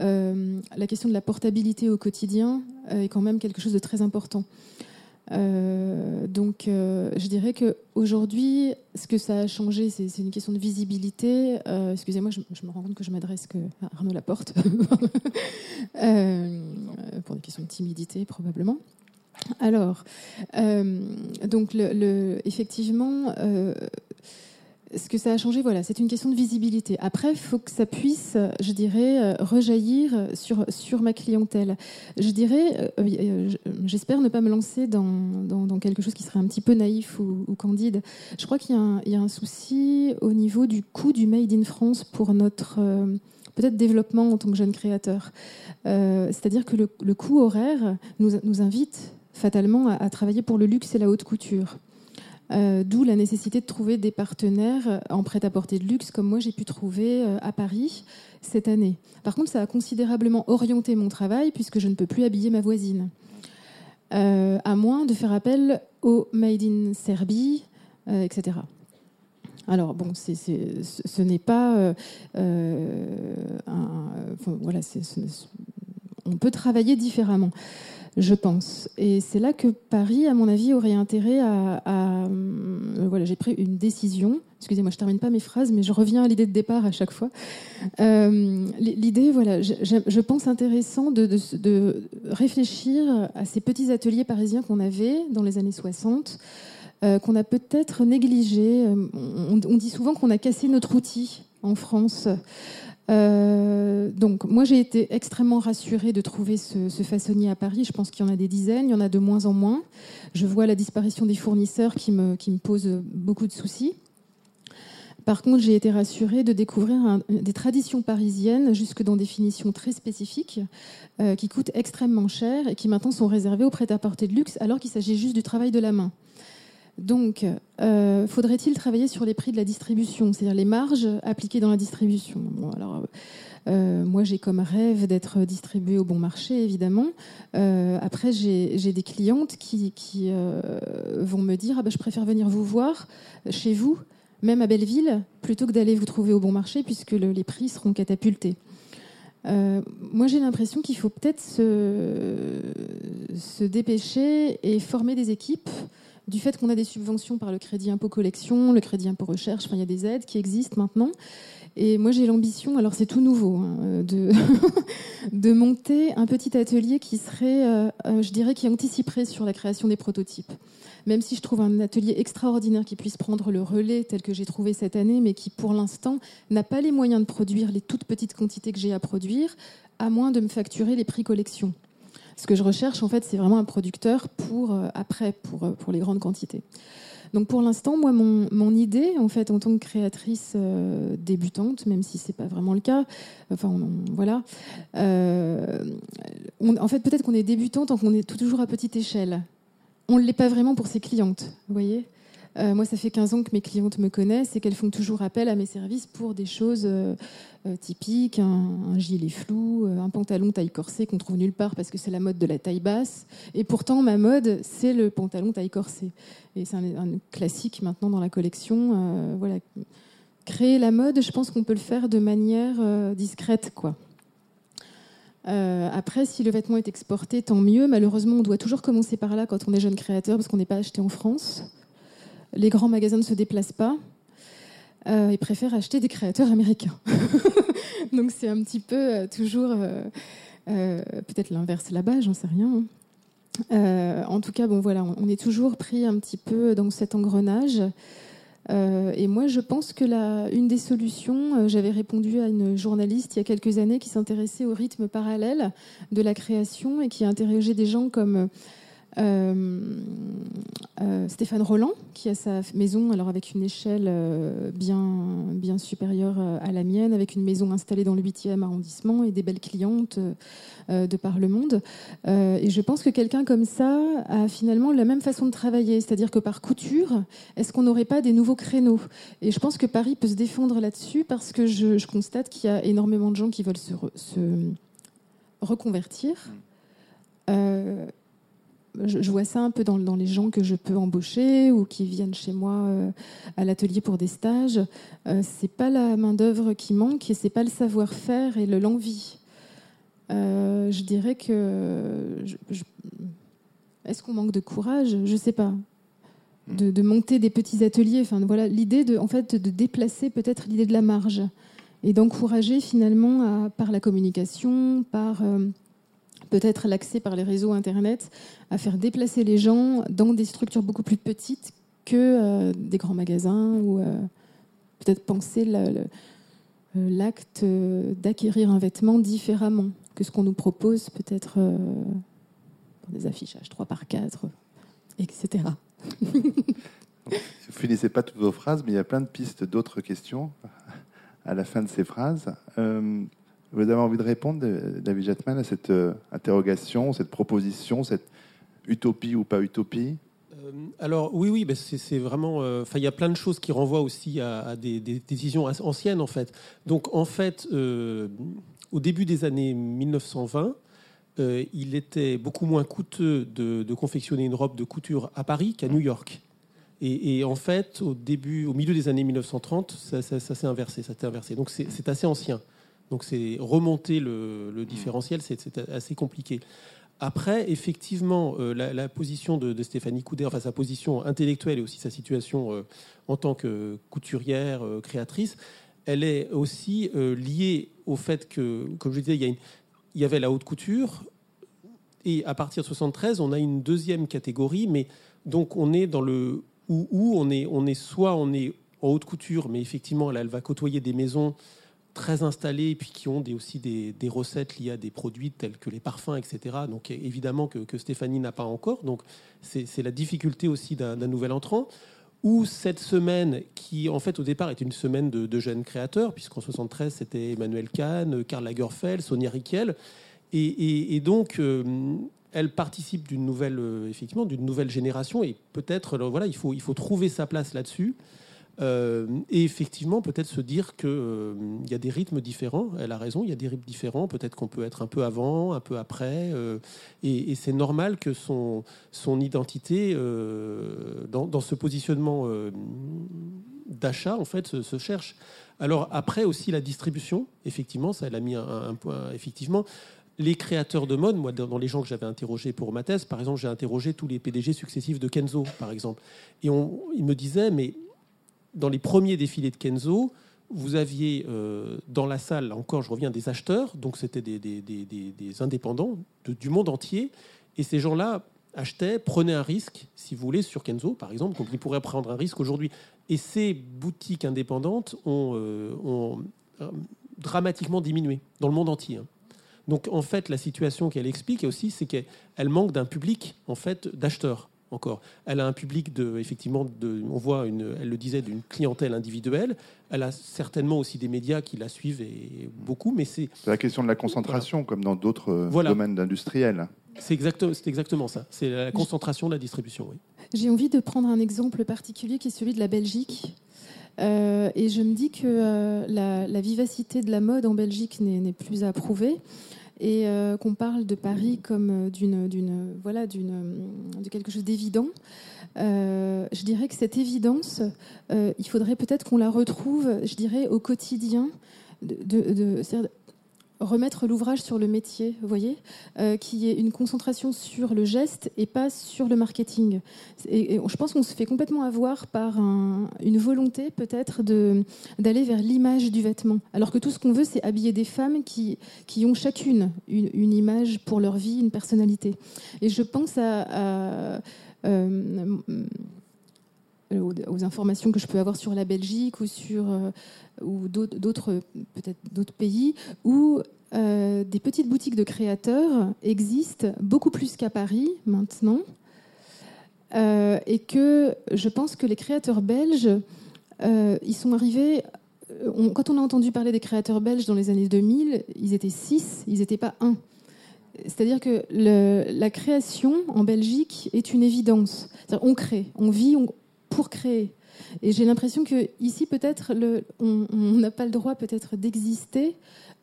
euh, la question de la portabilité au quotidien euh, est quand même quelque chose de très important. Euh, donc, je dirais qu'aujourd'hui, ce que ça a changé, c'est une question de visibilité. Excusez-moi, je, me rends compte que je m'adresse à Arnaud Laporte <laughs> pour des questions de timidité, probablement. Alors, donc, effectivement, ce que ça a changé, voilà, c'est une question de visibilité. Après, il faut que ça puisse, je dirais, euh, rejaillir sur, sur ma clientèle. Je dirais, euh, euh, j'espère ne pas me lancer dans, dans, quelque chose qui serait un petit peu naïf ou, candide. Je crois qu'il y, a un souci au niveau du coût du Made in France pour notre peut-être développement en tant que jeune créateur. C'est-à-dire que le, le, coût horaire nous, nous invite fatalement à travailler pour le luxe et la haute couture. Euh, d'où la nécessité de trouver des partenaires en prêt-à-porter de luxe, comme moi j'ai pu trouver euh, à Paris cette année. Par contre, ça a considérablement orienté mon travail, puisque je ne peux plus habiller ma voisine. Euh, à moins de faire appel au Made in Serbie, etc. Alors bon, ce n'est pas voilà, on peut travailler différemment je pense. Et c'est là que Paris, à mon avis, aurait intérêt à. Euh, voilà, j'ai pris une décision. Excusez-moi, je termine pas mes phrases, mais je reviens à l'idée de départ à chaque fois. Euh, l'idée, voilà, je, pense intéressant de, réfléchir à ces petits ateliers parisiens qu'on avait dans les années 60. Euh, qu'on a peut-être négligé. On, dit souvent qu'on a cassé notre outil en France. Euh, donc, moi, j'ai été extrêmement rassurée de trouver ce, façonnier à Paris. Je pense qu'il y en a des dizaines, il y en a de moins en moins. Je vois la disparition des fournisseurs qui me, qui pose beaucoup de soucis. Par contre, j'ai été rassurée de découvrir des traditions parisiennes, jusque dans des finitions très spécifiques, euh, qui coûtent extrêmement cher et qui maintenant sont réservées au prêt-à-porter de luxe, alors qu'il s'agit juste du travail de la main. Donc, euh, faudrait-il travailler sur les prix de la distribution, c'est-à-dire les marges appliquées dans la distribution? Euh, Moi, j'ai comme rêve d'être distribuée au bon marché, évidemment. Euh, après, j'ai des clientes qui, vont me dire ah ben, Je préfère venir vous voir chez vous, même à Belleville, plutôt que d'aller vous trouver au bon marché, puisque les prix seront catapultés. moi, j'ai l'impression qu'il faut peut-être se, dépêcher et former des équipes du fait qu'on a des subventions par le crédit impôt collection, le crédit impôt recherche, il y a des aides qui existent maintenant. Et moi j'ai l'ambition, alors c'est tout nouveau, hein, de, <laughs> de monter un petit atelier qui serait, euh, euh, je dirais, qui anticiperait sur la création des prototypes. Même si je trouve un atelier extraordinaire qui puisse prendre le relais tel que j'ai trouvé cette année, mais qui pour l'instant n'a pas les moyens de produire les toutes petites quantités que j'ai à produire, à moins de me facturer les prix collection. Ce que je recherche, en fait, c'est vraiment un producteur pour euh, après, pour, euh, pour les grandes quantités. Donc pour l'instant, moi, mon, mon, idée, en fait, en tant que créatrice euh, débutante, même si c'est pas vraiment le cas, enfin, voilà, en fait, peut-être qu'on est débutante tant qu'on est toujours à petite échelle. On ne l'est pas vraiment pour ses clientes, vous voyez? Euh, moi, ça fait 15 ans que mes clientes me connaissent et qu'elles font toujours appel à mes services pour des choses euh, euh, typiques, un, gilet flou, un pantalon taille corsée qu'on trouve nulle part parce que c'est la mode de la taille basse. Et pourtant, ma mode, c'est le pantalon taille corsée. Et c'est un, classique maintenant dans la collection. Créer la mode, je pense qu'on peut le faire de manière discrète, quoi. après, si le vêtement est exporté, tant mieux. Malheureusement, on doit toujours commencer par là quand on est jeune créateur, parce qu'on n'est pas acheté en France les grands magasins ne se déplacent pas. Euh, ils préfèrent acheter des créateurs américains. <laughs> Donc c'est un petit peu euh, toujours euh, peut-être l'inverse là-bas, j'en sais rien. En tout cas, on est toujours pris un petit peu dans cet engrenage. et moi, je pense que la, une des solutions, j'avais répondu à une journaliste il y a quelques années qui s'intéressait au rythme parallèle de la création et qui a interrogé des gens comme Stéphane Roland, qui a sa maison, alors avec une échelle bien, bien supérieure à la mienne, avec une maison installée dans le 8e arrondissement et des belles clientes de par le monde. et je pense que quelqu'un comme ça a finalement la même façon de travailler, c'est-à-dire que par couture, est-ce qu'on n'aurait pas des nouveaux créneaux? Et je pense que Paris peut se défendre là-dessus parce que je, constate qu'il y a énormément de gens qui veulent se, se reconvertir. Mm. Euh, je, vois ça un peu dans, les gens que je peux embaucher ou qui viennent chez moi euh, à l'atelier pour des stages. Euh, c'est pas la main d'œuvre qui manque et c'est pas le savoir-faire et l'envie. je dirais que est-ce qu'on manque de courage? Je sais pas. Mm. De, monter des petits ateliers. Enfin voilà l'idée de en fait de déplacer peut-être l'idée de la marge et d'encourager finalement par la communication, par peut-être l'accès par les réseaux Internet à faire déplacer les gens dans des structures beaucoup plus petites que euh, des grands magasins ou euh, peut-être penser euh, l'acte d'acquérir un vêtement différemment que ce qu'on nous propose peut-être pour des affichages 3 par 4, etc. <laughs> Vous finissez pas toutes vos phrases, mais il y a plein de pistes d'autres questions à la fin de ces phrases. Vous avez envie de répondre, David Jetman, à cette euh, interrogation, cette proposition, cette utopie ou pas utopie? Euh, alors oui, oui, c'est vraiment. Euh, il y a plein de choses qui renvoient aussi à, des, décisions anciennes en fait. Donc en fait, au début des années 1920, il était beaucoup moins coûteux de, confectionner une robe de couture à Paris qu'à New York. Et, en fait, au début, au milieu des années 1930, ça, s'est inversé, ça inversé. Donc c'est assez ancien. Donc c'est remonter le, mm. différentiel, c'est assez compliqué. Après, effectivement, euh, la, position de, Stéphanie Couder, enfin sa position intellectuelle et aussi sa situation euh, en tant que couturière, euh, créatrice, elle est aussi liée au fait que, comme je disais, il y, il y, avait la haute couture, et à partir de 73, on a une deuxième catégorie, mais donc on est dans le où, où on est, on est soit on est en haute couture, mais effectivement, elle va côtoyer des maisons très installés et puis qui ont aussi des, recettes liées à des produits tels que les parfums, etc. Donc évidemment que, Stéphanie n'a pas encore. Donc c'est la difficulté aussi d'un nouvel entrant. Ou cette semaine, qui en fait au départ était une semaine de, jeunes créateurs, puisqu'en 73 c'était Emmanuel Kahn, Karl Lagerfeld, Sonia Riquel. Et, donc euh, elle participe d'une nouvelle, euh, effectivement, d'une nouvelle génération. Et peut-être, voilà, il faut, il faut trouver sa place là-dessus. Euh, et effectivement, peut-être se dire qu'il euh, y a des rythmes différents. Elle a raison, il y a des rythmes différents. Peut-être qu'on peut être un peu avant, un peu après. Euh, et, c'est normal que son, son identité, dans, ce positionnement d'achat, en fait, se, cherche. Alors après aussi la distribution, effectivement, ça elle a mis un, point. Effectivement, les créateurs de mode, moi, dans les gens que j'avais interrogés pour ma thèse, par exemple, j'ai interrogé tous les PDG successifs de Kenzo, par exemple. Et ils me disaient, mais dans les premiers défilés de Kenzo, vous aviez euh, dans la salle, encore je reviens, des acheteurs, donc c'était des, des, indépendants du monde entier, et ces gens-là achetaient, prenaient un risque, si vous voulez, sur Kenzo, par exemple, donc ils pourraient prendre un risque aujourd'hui. Et ces boutiques indépendantes ont, euh, euh, dramatiquement diminué dans le monde entier. Hein. Donc en fait, la situation qu'elle explique aussi, c'est qu'elle manque d'un public en fait d'acheteurs encore. Elle a un public de, effectivement, de, on voit, une, elle le disait, d'une clientèle individuelle. Elle a certainement aussi des médias qui la suivent et beaucoup, mais c'est. C'est la question de la concentration, comme dans d'autres euh, domaines industriels. C'est exactement ça. C'est la concentration de la distribution. Oui. J'ai envie de prendre un exemple particulier qui est celui de la Belgique. Euh, et je me dis que euh, la, la, vivacité de la mode en Belgique n'est plus à prouver et euh, qu'on parle de Paris comme euh, d'une, d'une, voilà, d'une, de quelque chose d'évident. Euh, je dirais que cette évidence, il faudrait peut-être qu'on la retrouve, je dirais, au quotidien. De, remettre l'ouvrage sur le métier, vous voyez, euh, qui est une concentration sur le geste et pas sur le marketing. Et, je pense qu'on se fait complètement avoir par une volonté peut-être d'aller vers l'image du vêtement, alors que tout ce qu'on veut, c'est habiller des femmes qui, qui ont chacune une, image pour leur vie, une personnalité. Et je pense à, euh, aux, informations que je peux avoir sur la Belgique ou sur euh, ou d'autres peut-être d'autres pays où euh, des petites boutiques de créateurs existent beaucoup plus qu'à Paris maintenant. Euh, et que je pense que les créateurs belges, euh, ils sont arrivés. quand on a entendu parler des créateurs belges dans les années 2000, ils étaient six, ils n'étaient pas un. C'est-à-dire que la création en Belgique est une évidence. On crée, on vit on- pour créer. Et j'ai l'impression que ici, peut-être, on n'a pas le droit peut-être d'exister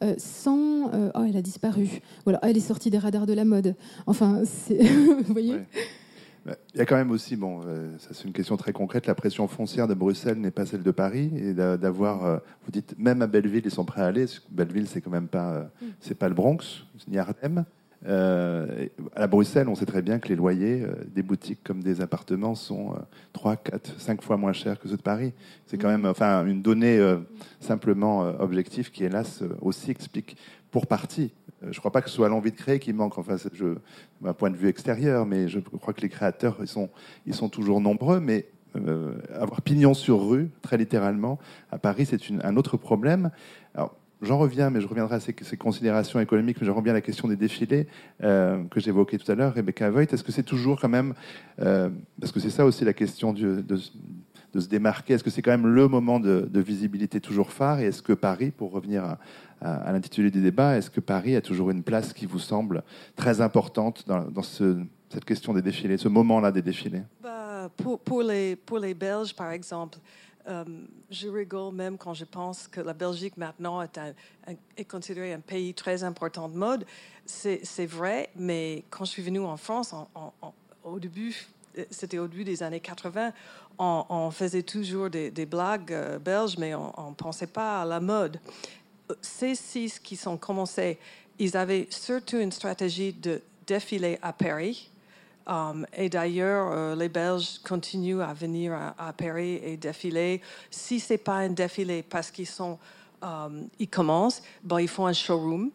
euh, sans. euh, oh, elle a disparu. Voilà, oh, elle est sortie des radars de la mode. Enfin, <laughs> vous voyez Ouais. Bah, Il y a quand même aussi, bon, euh, ça c'est une question très concrète, la pression foncière de Bruxelles n'est pas celle de Paris et d'a- d'avoir, vous dites, même à Belleville ils sont prêts à aller. Belleville c'est quand même pas, euh, c'est pas le Bronx ni Harlem. Euh, à Bruxelles, on sait très bien que les loyers euh, des boutiques comme des appartements sont euh, 3, 4, 5 fois moins chers que ceux de Paris. C'est quand même enfin, une donnée euh, simplement objective qui, hélas, aussi explique pour partie. Je ne crois pas que ce soit l'envie de créer qui manque, enfin, je, d'un point de vue extérieur, mais je crois que les créateurs, ils sont, ils sont toujours nombreux, mais avoir pignon sur rue, très littéralement, à Paris, c'est un autre problème. J'en reviens, mais je reviendrai à ces, considérations économiques, mais je reviens à la question des défilés euh, que j'évoquais tout à l'heure. Rebecca Voigt, est-ce que c'est toujours quand même, euh, parce que c'est ça aussi la question de, se démarquer, est-ce que c'est quand même le moment de, visibilité toujours phare? Et est-ce que Paris, pour revenir à, l'intitulé du débat, est-ce que Paris a toujours une place qui vous semble très importante dans, dans ce- cette question des défilés, ce moment-là des défilés? Bah, pour, les, pour les Belges, par exemple, euh, je rigole même quand je pense que la Belgique maintenant est, considérée un pays très important de mode. C'est vrai, mais quand je suis venue en France, au début, euh, c'était au début des années 80, on, faisait toujours des, blagues euh, belges, mais on ne pensait pas à la mode. Ces six qui sont commencés, ils avaient surtout une stratégie de défiler à Paris. Um, et d'ailleurs, euh, les Belges continuent à venir à, Paris et défiler. Si c'est pas un défilé parce qu'ils sont, um, ils commencent, ben, ils font un showroom.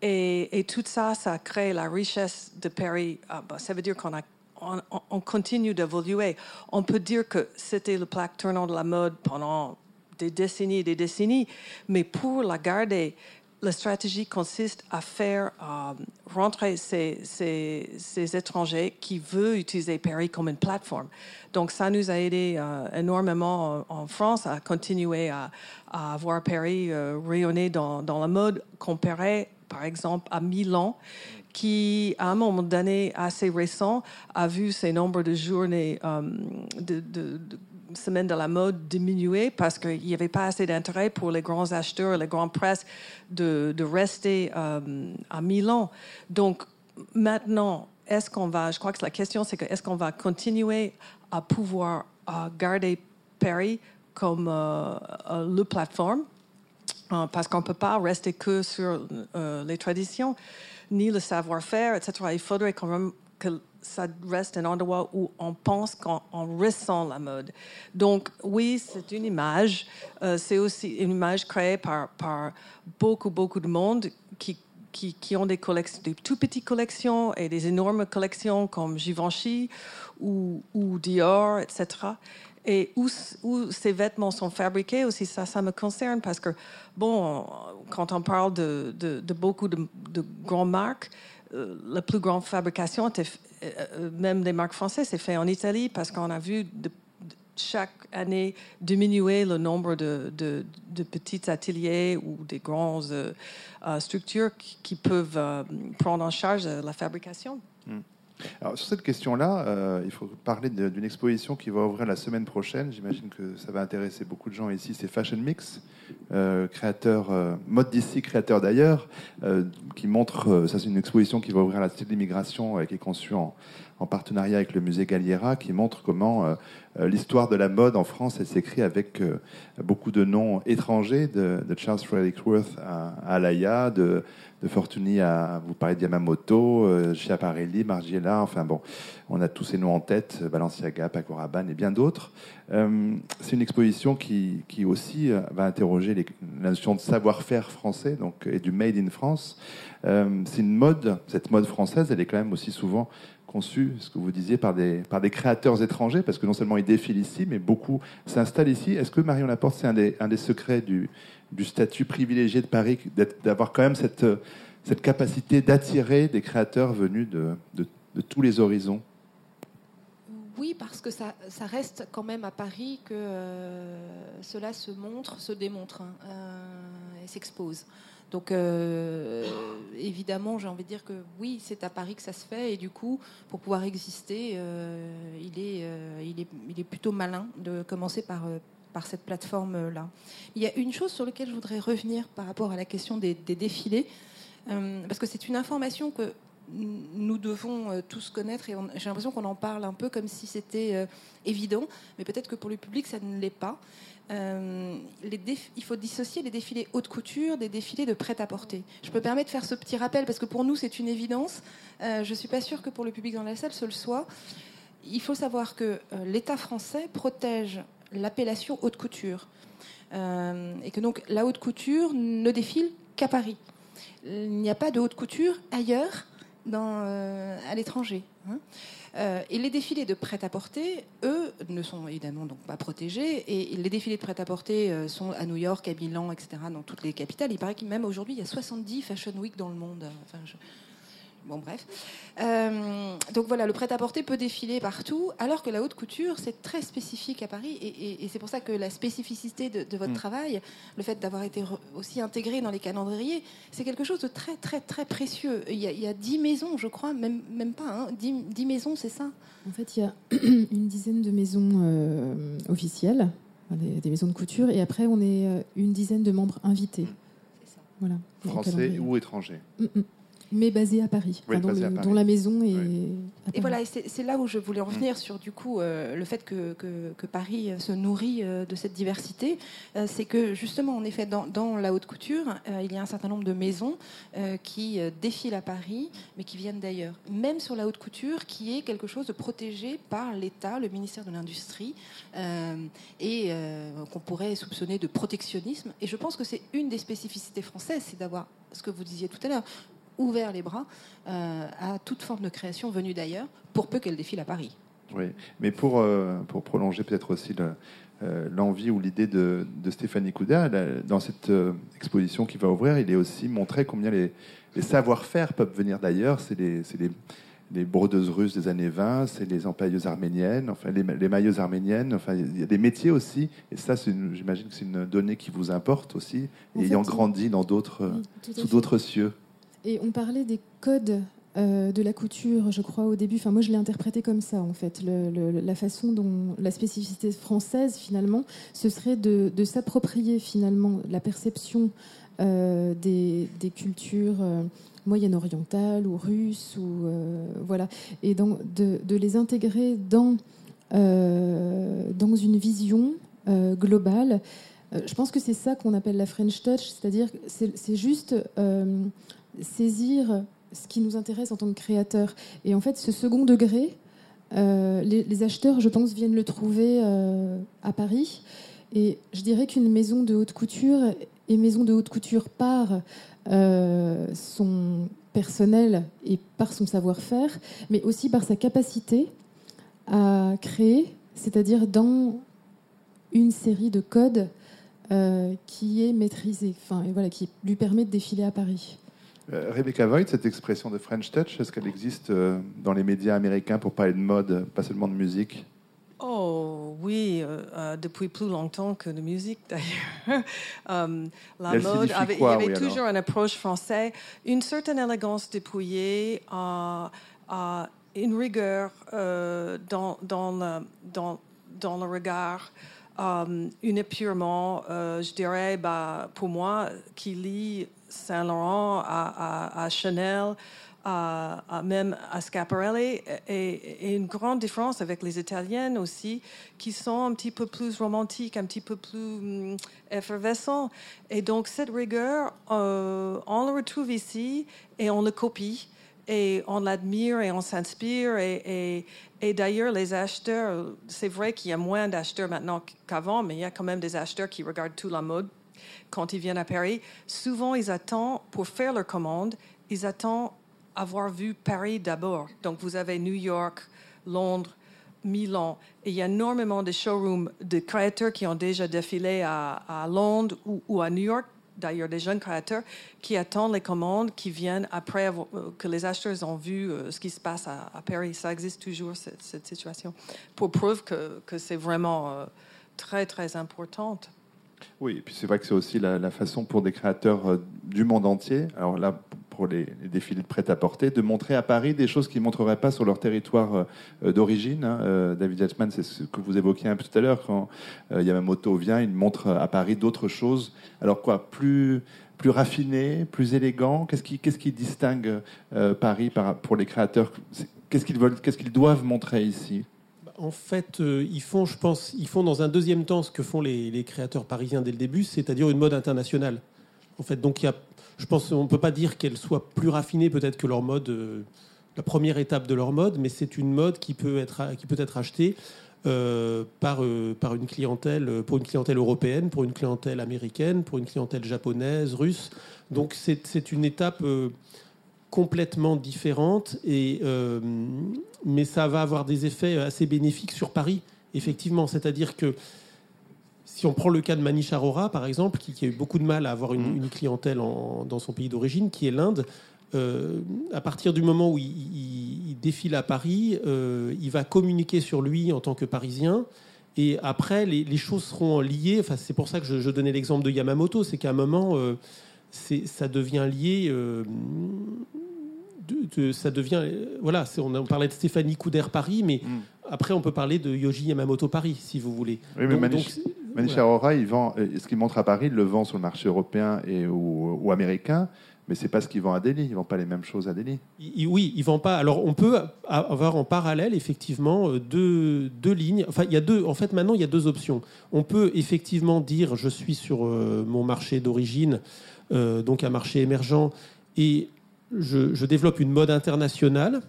Et, tout ça, ça crée la richesse de Paris. Ben, ça veut dire qu'on continue d'évoluer. On peut dire que c'était le plaque tournant de la mode pendant des décennies et des décennies, mais pour la garder, la stratégie consiste à faire euh, rentrer ces, ces- ces étrangers qui veulent utiliser Paris comme une plateforme. Donc, ça nous a aidé euh, énormément en, France à continuer à, avoir Paris euh, rayonner dans, la mode comparé, par exemple, à Milan qui, à un moment donné assez récent, a vu ses nombres de journées, de semaines de la mode diminuer parce qu'il n'y avait pas assez d'intérêt pour les grands acheteurs, les grandes presses de, rester euh, à Milan. Donc maintenant, est-ce qu'on va, je crois que la question c'est que est-ce qu'on va continuer à pouvoir euh, garder Paris comme euh, euh, le plateforme? Parce qu'on ne peut pas rester que sur les traditions, ni le savoir-faire, etc. Il faudrait quand même que ça reste un endroit où on pense qu'on on ressent la mode. Donc oui, c'est une image. Euh, c'est aussi une image créée par, beaucoup, beaucoup de monde qui, qui, qui ont des, collections, des tout petites collections et des énormes collections comme Givenchy ou, ou Dior, etc et où, où ces vêtements sont fabriqués aussi, ça, ça me concerne parce que, bon, quand on parle de, de, beaucoup de, de grandes marques, la plus grande fabrication, euh, euh, même des marques françaises, c'est fait en Italie parce qu'on a vu chaque année diminuer le nombre de, de, petits ateliers ou des grandes euh, euh, structures qui, peuvent euh, prendre en charge euh, la fabrication. Alors, sur cette question-là, euh, il faut parler d'une exposition qui va ouvrir la semaine prochaine. J'imagine que ça va intéresser beaucoup de gens ici. C'est Fashion Mix, euh, créateur, euh, mode d'ici, créateur d'ailleurs, euh, qui montre. ça, c'est une exposition qui va ouvrir la Cité de l'immigration, euh, qui est conçue en, en partenariat avec le musée Galliera, qui montre comment euh, euh, l'histoire de la mode en France, elle s'écrit avec euh, beaucoup de noms étrangers, de, Charles Frederick Worth à, à Alaya, de, de Fortuny à, vous parlez de Yamamoto, Schiaparelli, Margiela, enfin bon, on a tous ces noms en tête, Balenciaga, Paco Rabanne et bien d'autres. C'est une exposition qui, aussi va interroger les, la notion de savoir-faire français donc, et du made in France. C'est une mode, cette mode française, elle est quand même aussi souvent conçue, ce que vous disiez, par des, créateurs étrangers, parce que non seulement ils défilent ici, mais beaucoup s'installent ici. Est-ce que Marion Laporte, c'est un des, secrets du, statut privilégié de Paris, d'avoir quand même cette, euh, capacité d'attirer des créateurs venus de, tous les horizons? Oui, parce que ça, reste quand même à Paris que cela se montre, se démontre hein, et s'expose. Donc évidemment, j'ai envie de dire que oui, c'est à Paris que ça se fait et du coup, pour pouvoir exister, il, est, il, est, il est plutôt malin de commencer par par cette plateforme-là. Il y a une chose sur laquelle je voudrais revenir par rapport à la question des, défilés, euh, parce que c'est une information que nous devons euh, tous connaître et j'ai l'impression qu'on en parle un peu comme si c'était euh, évident, mais peut-être que pour le public ça ne l'est pas. les il faut dissocier les défilés haute couture des défilés de prêt-à-porter. Je peux permettre de faire ce petit rappel parce que pour nous c'est une évidence. je ne suis pas sûre que pour le public dans la salle ce le soit. Il faut savoir que l'État français protège l'appellation haute couture. Euh, et que donc la haute couture ne défile qu'à Paris. Il n'y a pas de haute couture ailleurs euh, à l'étranger. Hein. Euh, et les défilés de prêt-à-porter, eux, ne sont évidemment donc pas protégés. Et les défilés de prêt-à-porter sont à New York, à Milan, etc., dans toutes les capitales. Il paraît que même aujourd'hui, il y a 70 Fashion Week dans le monde. Enfin, je, Bon, bref. Euh, donc voilà, le prêt-à-porter peut défiler partout, alors que la haute couture, c'est très spécifique à Paris. Et, c'est pour ça que la spécificité de, votre mm. travail, le fait d'avoir été aussi intégré dans les calendriers, c'est quelque chose de très, très, très précieux. Il y a, dix maisons, je crois, même, même pas, hein, dix, maisons, c'est ça? En fait, il y a <clears throat> une dizaine de maisons euh, officielles, des, maisons de couture, et après, on est euh, une dizaine de membres invités. C'est ça. Voilà. Français ou étrangers. Mm, mm mais basé à Paris, dont, la maison est. Et voilà, c'est là où je voulais revenir mm. sur du coup euh, le fait que, que, Paris se nourrit euh, de cette diversité. Euh, c'est que justement, en effet, dans, dans la haute couture, il y a un certain nombre de maisons qui défilent à Paris, mais qui viennent d'ailleurs. Même sur la haute couture, qui est quelque chose de protégé par l'État, le ministère de l'Industrie, et qu'on pourrait soupçonner de protectionnisme. Et je pense que c'est une des spécificités françaises, c'est d'avoir ce que vous disiez tout à l'heure, ouvert les bras euh, à toute forme de création venue d'ailleurs, pour peu qu'elle défile à Paris. Oui, mais pour, euh, pour prolonger peut-être aussi euh, l'envie ou l'idée de, Stéphanie Couda, dans cette exposition qui va ouvrir, il est aussi montré combien les, savoir-faire peuvent venir d'ailleurs. C'est les, les, les, brodeuses russes des années 20, c'est les empailleuses arméniennes, enfin les, les, mailleuses arméniennes. Enfin, il y a des métiers aussi, et ça, j'imagine que c'est une donnée qui vous importe aussi, ayant grandi dans d'autres, sous d'autres cieux. Et on parlait des codes euh, de la couture, je crois, au début. Enfin, moi, je l'ai interprété comme ça, en fait. la façon dont la spécificité française, finalement, ce serait de, s'approprier, finalement, la perception euh, des, cultures euh, moyen-orientales ou russes, ou, voilà, et donc de, de, les intégrer dans, dans une vision globale. Je pense que c'est ça qu'on appelle la French Touch, c'est-à-dire c'est juste saisir ce qui nous intéresse en tant que créateur. Et en fait, ce second degré, euh, les, acheteurs, je pense, viennent le trouver euh, à Paris. Et je dirais qu'une maison de haute couture et maison de haute couture par euh, son personnel et par son savoir-faire, mais aussi par sa capacité à créer, c'est-à-dire dans une série de codes qui est maîtrisée, enfin, et voilà, qui lui permet de défiler à Paris. Euh, Rebecca Voigt, cette expression de French Touch, est-ce qu'elle existe euh, dans les médias américains pour parler de mode, pas seulement de musique? Oh oui, euh, depuis plus longtemps que de musique <laughs> d'ailleurs. um, la mode, avait, il y avait toujours une approche française, une certaine élégance dépouillée, une rigueur dans, dans, le, dans, dans, le regard. Um, un épurement, je dirais, bah, pour moi, qui lit Saint Laurent, à, Chanel, à, même à Scaparelli, et, une grande différence avec les Italiennes aussi, qui sont un petit peu plus romantiques, un petit peu plus hum, effervescents. Et donc cette rigueur, euh, on le retrouve ici et on le copie. Et on l'admire et on s'inspire. Et, d'ailleurs, les acheteurs, c'est vrai qu'il y a moins d'acheteurs maintenant qu'avant, mais il y a quand même des acheteurs qui regardent toute la mode quand ils viennent à Paris, souvent ils attendent, pour faire leur commande, ils attendent avoir vu Paris d'abord. Donc vous avez New York, Londres, Milan. Et il y a énormément de showrooms de créateurs qui ont déjà défilé à, Londres ou, à New York d'ailleurs des jeunes créateurs qui attendent les commandes, qui viennent après euh, que les acheteurs ont vu euh, ce qui se passe à, Paris. Ça existe toujours, cette, situation, pour preuve que, que c'est vraiment euh, très, très importante. Oui, et puis c'est vrai que c'est aussi la, façon pour des créateurs euh, du monde entier, alors là pour les, défilés de prêt-à-porter, de montrer à Paris des choses qu'ils ne montreraient pas sur leur territoire euh, euh, d'origine. hein. David Yatman, c'est ce que vous évoquiez un peu tout à l'heure, quand Yamamoto vient, il montre à Paris d'autres choses. Alors quoi, plus, plus raffiné, plus élégant? Qu'est-ce qui, qui distingue Paris par, pour les créateurs? Qu'est-ce qu'ils veulent, qu'est-ce qu'ils doivent montrer ici? En fait, euh, ils font, je pense, ils font dans un deuxième temps ce que font les, créateurs parisiens dès le début, c'est-à-dire une mode internationale. En fait, donc il y a, je pense, on ne peut pas dire qu'elle soit plus raffinée peut-être que leur mode, euh, la première étape de leur mode, mais c'est une mode qui peut être, qui peut être achetée euh, par, par une clientèle, pour une clientèle européenne, pour une clientèle américaine, pour une clientèle japonaise, russe. Donc c'est une étape complètement différente, et, euh, mais ça va avoir des effets assez bénéfiques sur Paris, effectivement. C'est-à-dire que si on prend le cas de Manish Arora, par exemple, qui, qui a eu beaucoup de mal à avoir une, une clientèle en- dans son pays d'origine, qui est l'Inde, euh, à partir du moment où il, il- il défile à Paris, euh, il va communiquer sur lui en tant que Parisien. Et après, les, les choses seront liées. Enfin, c'est pour ça que je, je donnais l'exemple de Yamamoto. C'est qu'à un moment, euh, ça devient lié. euh, de- de- ça devient. Voilà, on, on parlait de Stéphanie Couder Paris, mais Mm. après, on peut parler de Yoji Yamamoto Paris, si vous voulez. Oui, mais Donc- Manish- donc, c'est- Manish voilà. Arora, il vend, ce qu'il montre à Paris, il le vend sur le marché européen et ou, ou américain, mais c'est pas ce qu'il vend à Delhi. Il vend pas les mêmes choses à Delhi. Il- oui, ils vendent pas. Alors, on peut avoir en parallèle, effectivement, euh, deux, deux lignes. Enfin, il y a deux. En fait, maintenant, il y a deux options. On peut effectivement dire je suis sur euh, mon marché d'origine, euh, donc un marché émergent, et je, développe une mode internationale.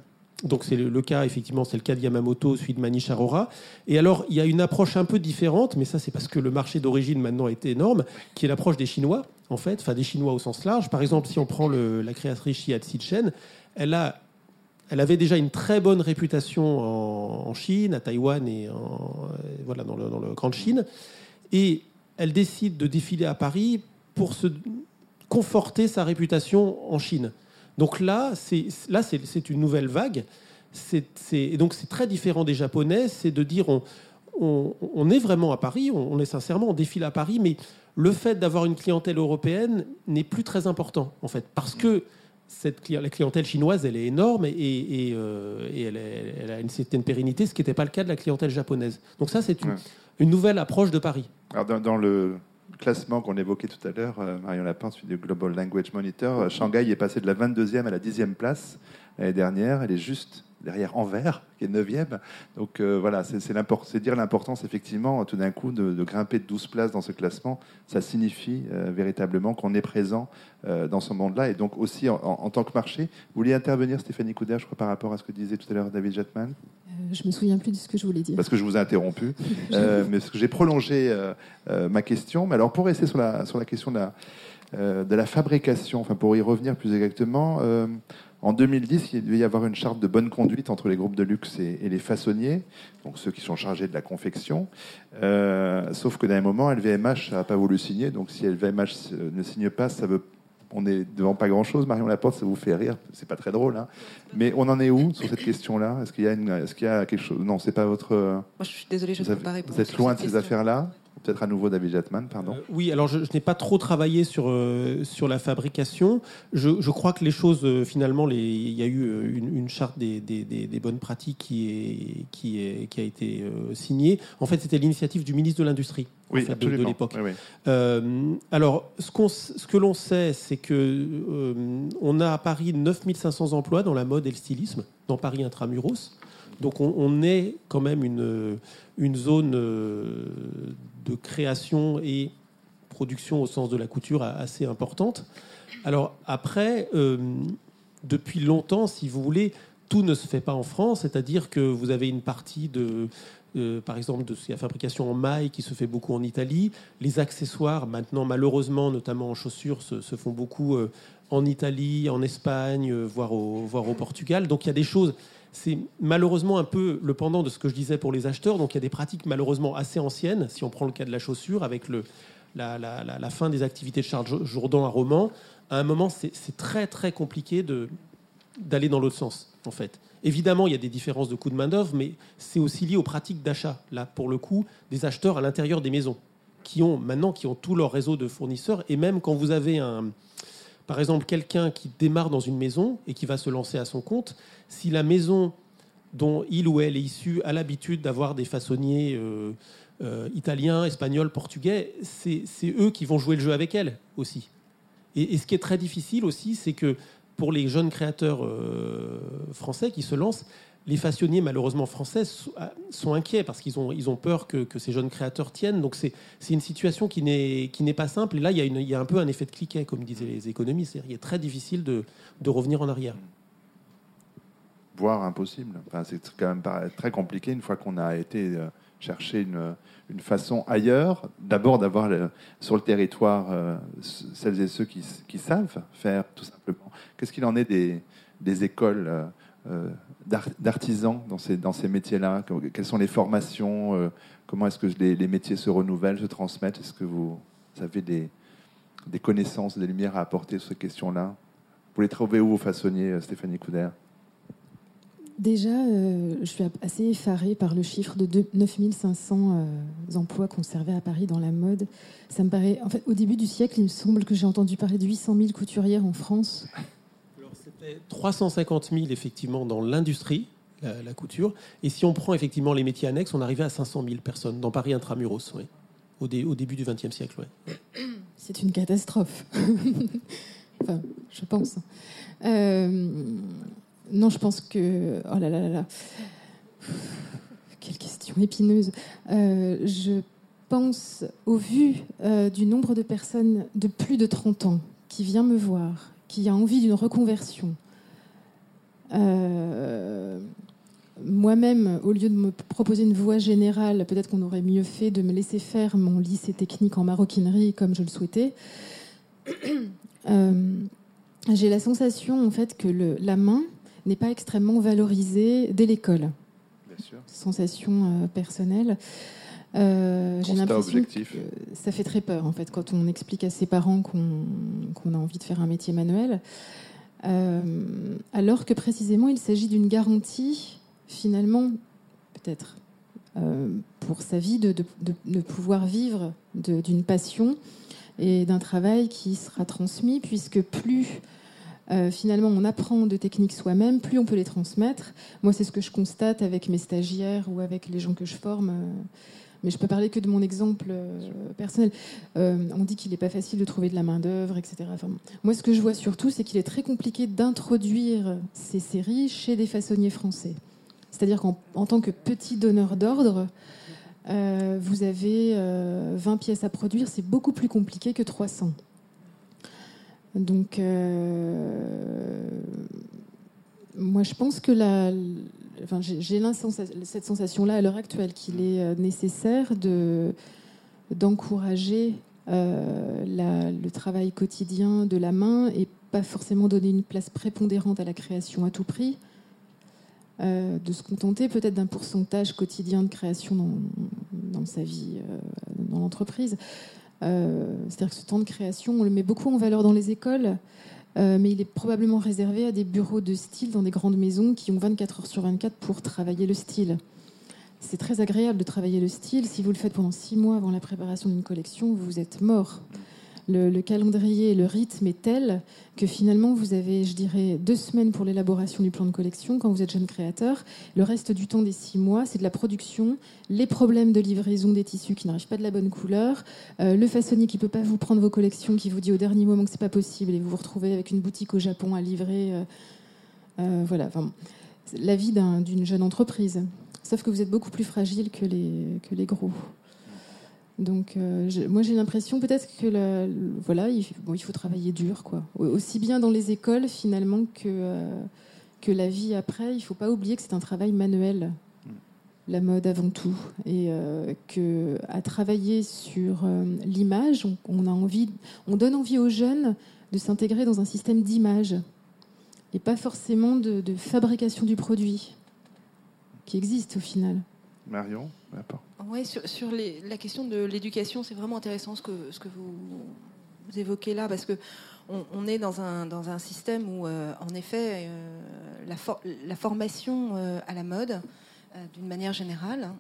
Donc, c'est le, cas, effectivement, c'est le cas de Yamamoto, celui de Manish Arora. Et alors, il y a une approche un peu différente, mais ça, c'est parce que le marché d'origine maintenant est énorme, qui est l'approche des Chinois, en fait, enfin des Chinois au sens large. Par exemple, si on prend la créatrice Xia Chen, elle, a, elle avait déjà une très bonne réputation en, Chine, à Taïwan et euh, voilà, dans, le, dans le Grande Chine. Et elle décide de défiler à Paris pour se conforter sa réputation en Chine. Donc là, c'est là c'est c'est une nouvelle vague. C'est c'est- et donc c'est très différent des Japonais. C'est de dire on, on, on est vraiment à Paris, on, on est sincèrement, on défile à Paris, mais le fait d'avoir une clientèle européenne n'est plus très important en fait, parce que cette, la clientèle chinoise, elle est énorme et, et, euh, et elle, est- elle a une certaine pérennité, ce qui n'était pas le cas de la clientèle japonaise. Donc ça, c'est une, Ouais. une nouvelle approche de Paris. Alors dans, dans le classement qu'on évoquait tout à l'heure, euh, Marion Lapin, celui du Global Language Monitor, euh, Shanghai est passé de la 22e à la 10e place l'année dernière. Elle est juste derrière Anvers, qui est 9e. Donc euh, voilà, c'est dire l'importance, effectivement, tout d'un coup, de, de grimper de 12 places dans ce classement. Ça signifie euh, véritablement qu'on est présent euh, dans ce monde-là. Et donc aussi, en, en- en tant que marché, vous vouliez intervenir, Stéphanie Couder, je crois, par rapport à ce que disait tout à l'heure David Jetman Euh, je me souviens plus de ce que je voulais dire. parce que je vous ai interrompu, <laughs> mais j'ai prolongé ma question. Mais alors, pour rester sur la, sur la question de la, de la fabrication, enfin pour y revenir plus exactement, en 2010, il devait y avoir une charte de bonne conduite entre les groupes de luxe et, et les façonniers, donc ceux qui sont chargés de la confection. Euh, sauf que d'un moment, LVMH n'a pas voulu signer, donc si LVMH ne signe pas, ça veut on est devant pas grand chose. Marion Laporte, ça vous fait rire. C'est pas très drôle, hein. Mais on en est où sur cette question-là? Est-ce qu'il y a une, est-ce qu'il y a quelque chose? Non, c'est pas votre. Moi, je suis désolée, je ne peux pas répondre. vous êtes loin de ces affaires-là Peut-être à nouveau David Jatman, pardon. Euh, oui, alors je, je n'ai pas trop travaillé sur, euh, sur la fabrication. Je, je crois que les choses, euh, finalement, il y a eu une, une charte des, des- des- des bonnes pratiques qui, est, qui, est, qui a été signée. En fait, c'était l'initiative du ministre de l'Industrie en fait, de- de, l'époque. Oui, oui. Alors, ce, que l'on sait, c'est que on a à Paris 9500 emplois dans la mode et le stylisme, dans Paris intramuros. Donc, on, on est quand même une, une zone de création et production au sens de la couture assez importante. Alors, après, euh, depuis longtemps, si vous voulez, tout ne se fait pas en France, c'est-à-dire que vous avez une partie de, euh, par exemple, de la fabrication en maille qui se fait beaucoup en Italie. Les accessoires, maintenant, malheureusement, notamment en chaussures, se, font beaucoup euh, en Italie, en Espagne, voire au Portugal. Donc il y a des choses. C'est malheureusement un peu le pendant de ce que je disais pour les acheteurs. Donc il y a des pratiques malheureusement assez anciennes. Si on prend le cas de la chaussure, avec la, fin des activités de Charles Jourdan à Romans, à un moment, c'est très très compliqué d'aller dans l'autre sens, en fait. Évidemment, il y a des différences de coûts de main-d'œuvre, mais c'est aussi lié aux pratiques d'achat. Là, pour le coup, des acheteurs à l'intérieur des maisons, qui ont maintenant qui ont tout leur réseau de fournisseurs, et même quand vous avez un, par exemple, quelqu'un qui démarre dans une maison et qui va se lancer à son compte, si la maison dont il ou elle est issu a l'habitude d'avoir des façonniers euh, euh, italiens, espagnols, portugais, c'est eux qui vont jouer le jeu avec elle aussi. Et, ce qui est très difficile aussi, c'est que pour les jeunes créateurs euh, français qui se lancent, les façonniers, malheureusement français, sont inquiets parce qu'ils ont, ils ont peur que, ces jeunes créateurs tiennent. Donc c'est une situation qui n'est pas simple. Et là, il y, a il y, a un peu un effet de cliquet, comme disaient les économistes. Il est très difficile de, de revenir en arrière voire impossible. Enfin, c'est quand même très compliqué une fois qu'on a été euh, chercher une, une façon ailleurs, d'abord d'avoir sur le territoire euh, celles et ceux qui, qui, savent faire, tout simplement. Qu'est-ce qu'il en est des, des écoles euh, d'artisans dans ces, dans ces métiers-là? Quelles sont les formations Comment est-ce que les, métiers se renouvellent, se transmettent? Est-ce que vous, avez des, des connaissances, des lumières à apporter sur ces questions-là? Vous les trouvez où, vos façonniers, Stéphanie Couder? Déjà, euh, je suis assez effarée par le chiffre de 9500 euh, emplois conservés à Paris dans la mode. Ça me paraît, en fait, au début du siècle, il me semble que j'ai entendu parler de 800 000 couturières en France. Alors, c'était 350 000 effectivement dans l'industrie, la, couture. Et si on prend effectivement les métiers annexes, on arrivait à 500 000 personnes dans Paris intramuros, oui, au, au début du XXe siècle. <coughs> C'est une catastrophe. <laughs> enfin, je pense. Euh, non, je pense que. Oh là là là là. Quelle question épineuse. Euh, je pense, au vu euh, du nombre de personnes de plus de 30 ans qui vient me voir, qui a envie d'une reconversion, euh, moi-même, au lieu de me proposer une voie générale, peut-être qu'on aurait mieux fait de me laisser faire mon lycée technique en maroquinerie comme je le souhaitais. J'ai la sensation en fait que le, la main n'est pas extrêmement valorisé dès l'école. Sensation euh, personnelle. Euh, j'ai l'impression que ça fait très peur en fait quand on explique à ses parents qu'on a envie de faire un métier manuel, euh, alors que précisément il s'agit d'une garantie finalement peut-être pour sa vie de, de pouvoir vivre d'une passion et d'un travail qui sera transmis puisque plus euh, finalement, on apprend de techniques soi-même, plus on peut les transmettre. Moi, c'est ce que je constate avec mes stagiaires ou avec les gens que je forme. Euh, mais je peux parler que de mon exemple euh, personnel. on dit qu'il n'est pas facile de trouver de la main-d'œuvre, etc. moi, ce que je vois surtout, c'est qu'il est très compliqué d'introduire ces séries chez des façonniers français. C'est-à-dire qu'en tant que petit donneur d'ordre, vous avez 20 pièces à produire, c'est beaucoup plus compliqué que 300. Donc, euh, moi, je pense que la, j'ai cette sensation-là à l'heure actuelle qu'il est euh, nécessaire de, d'encourager euh, le travail quotidien de la main et pas forcément donner une place prépondérante à la création à tout prix, de se contenter peut-être d'un pourcentage quotidien de création dans, sa vie, dans l'entreprise. Euh, c'est-à-dire que ce temps de création, on le met beaucoup en valeur dans les écoles, euh, mais il est probablement réservé à des bureaux de style dans des grandes maisons qui ont 24 heures sur 24 pour travailler le style. C'est très agréable de travailler le style. Si vous le faites pendant six mois avant la préparation d'une collection, vous êtes mort le, calendrier, le rythme est tel que finalement vous avez, je dirais, deux semaines pour l'élaboration du plan de collection quand vous êtes jeune créateur. Le reste du temps des six mois, c'est de la production, les problèmes de livraison des tissus qui n'arrivent pas de la bonne couleur, euh, le façonnier qui peut pas vous prendre vos collections, qui vous dit au dernier moment que c'est pas possible et vous vous retrouvez avec une boutique au Japon à livrer. Euh, euh, voilà, la vie d'une jeune entreprise. Sauf que vous êtes beaucoup plus fragile que les gros. Donc, euh, moi, j'ai l'impression peut-être que voilà, il, bon, il faut travailler dur, quoi. Aussi bien dans les écoles finalement que euh, que la vie après. Il faut pas oublier que c'est un travail manuel, la mode avant tout, et euh, que à travailler sur l'image, on, a envie, on donne envie aux jeunes de s'intégrer dans un système d'image et pas forcément de, de fabrication du produit qui existe au final. Marion Oui, sur, la question de l'éducation, c'est vraiment intéressant ce que, vous, évoquez là, parce que on, est dans un, système où, euh, en effet, euh, la, formation euh, à la mode, d'une manière générale,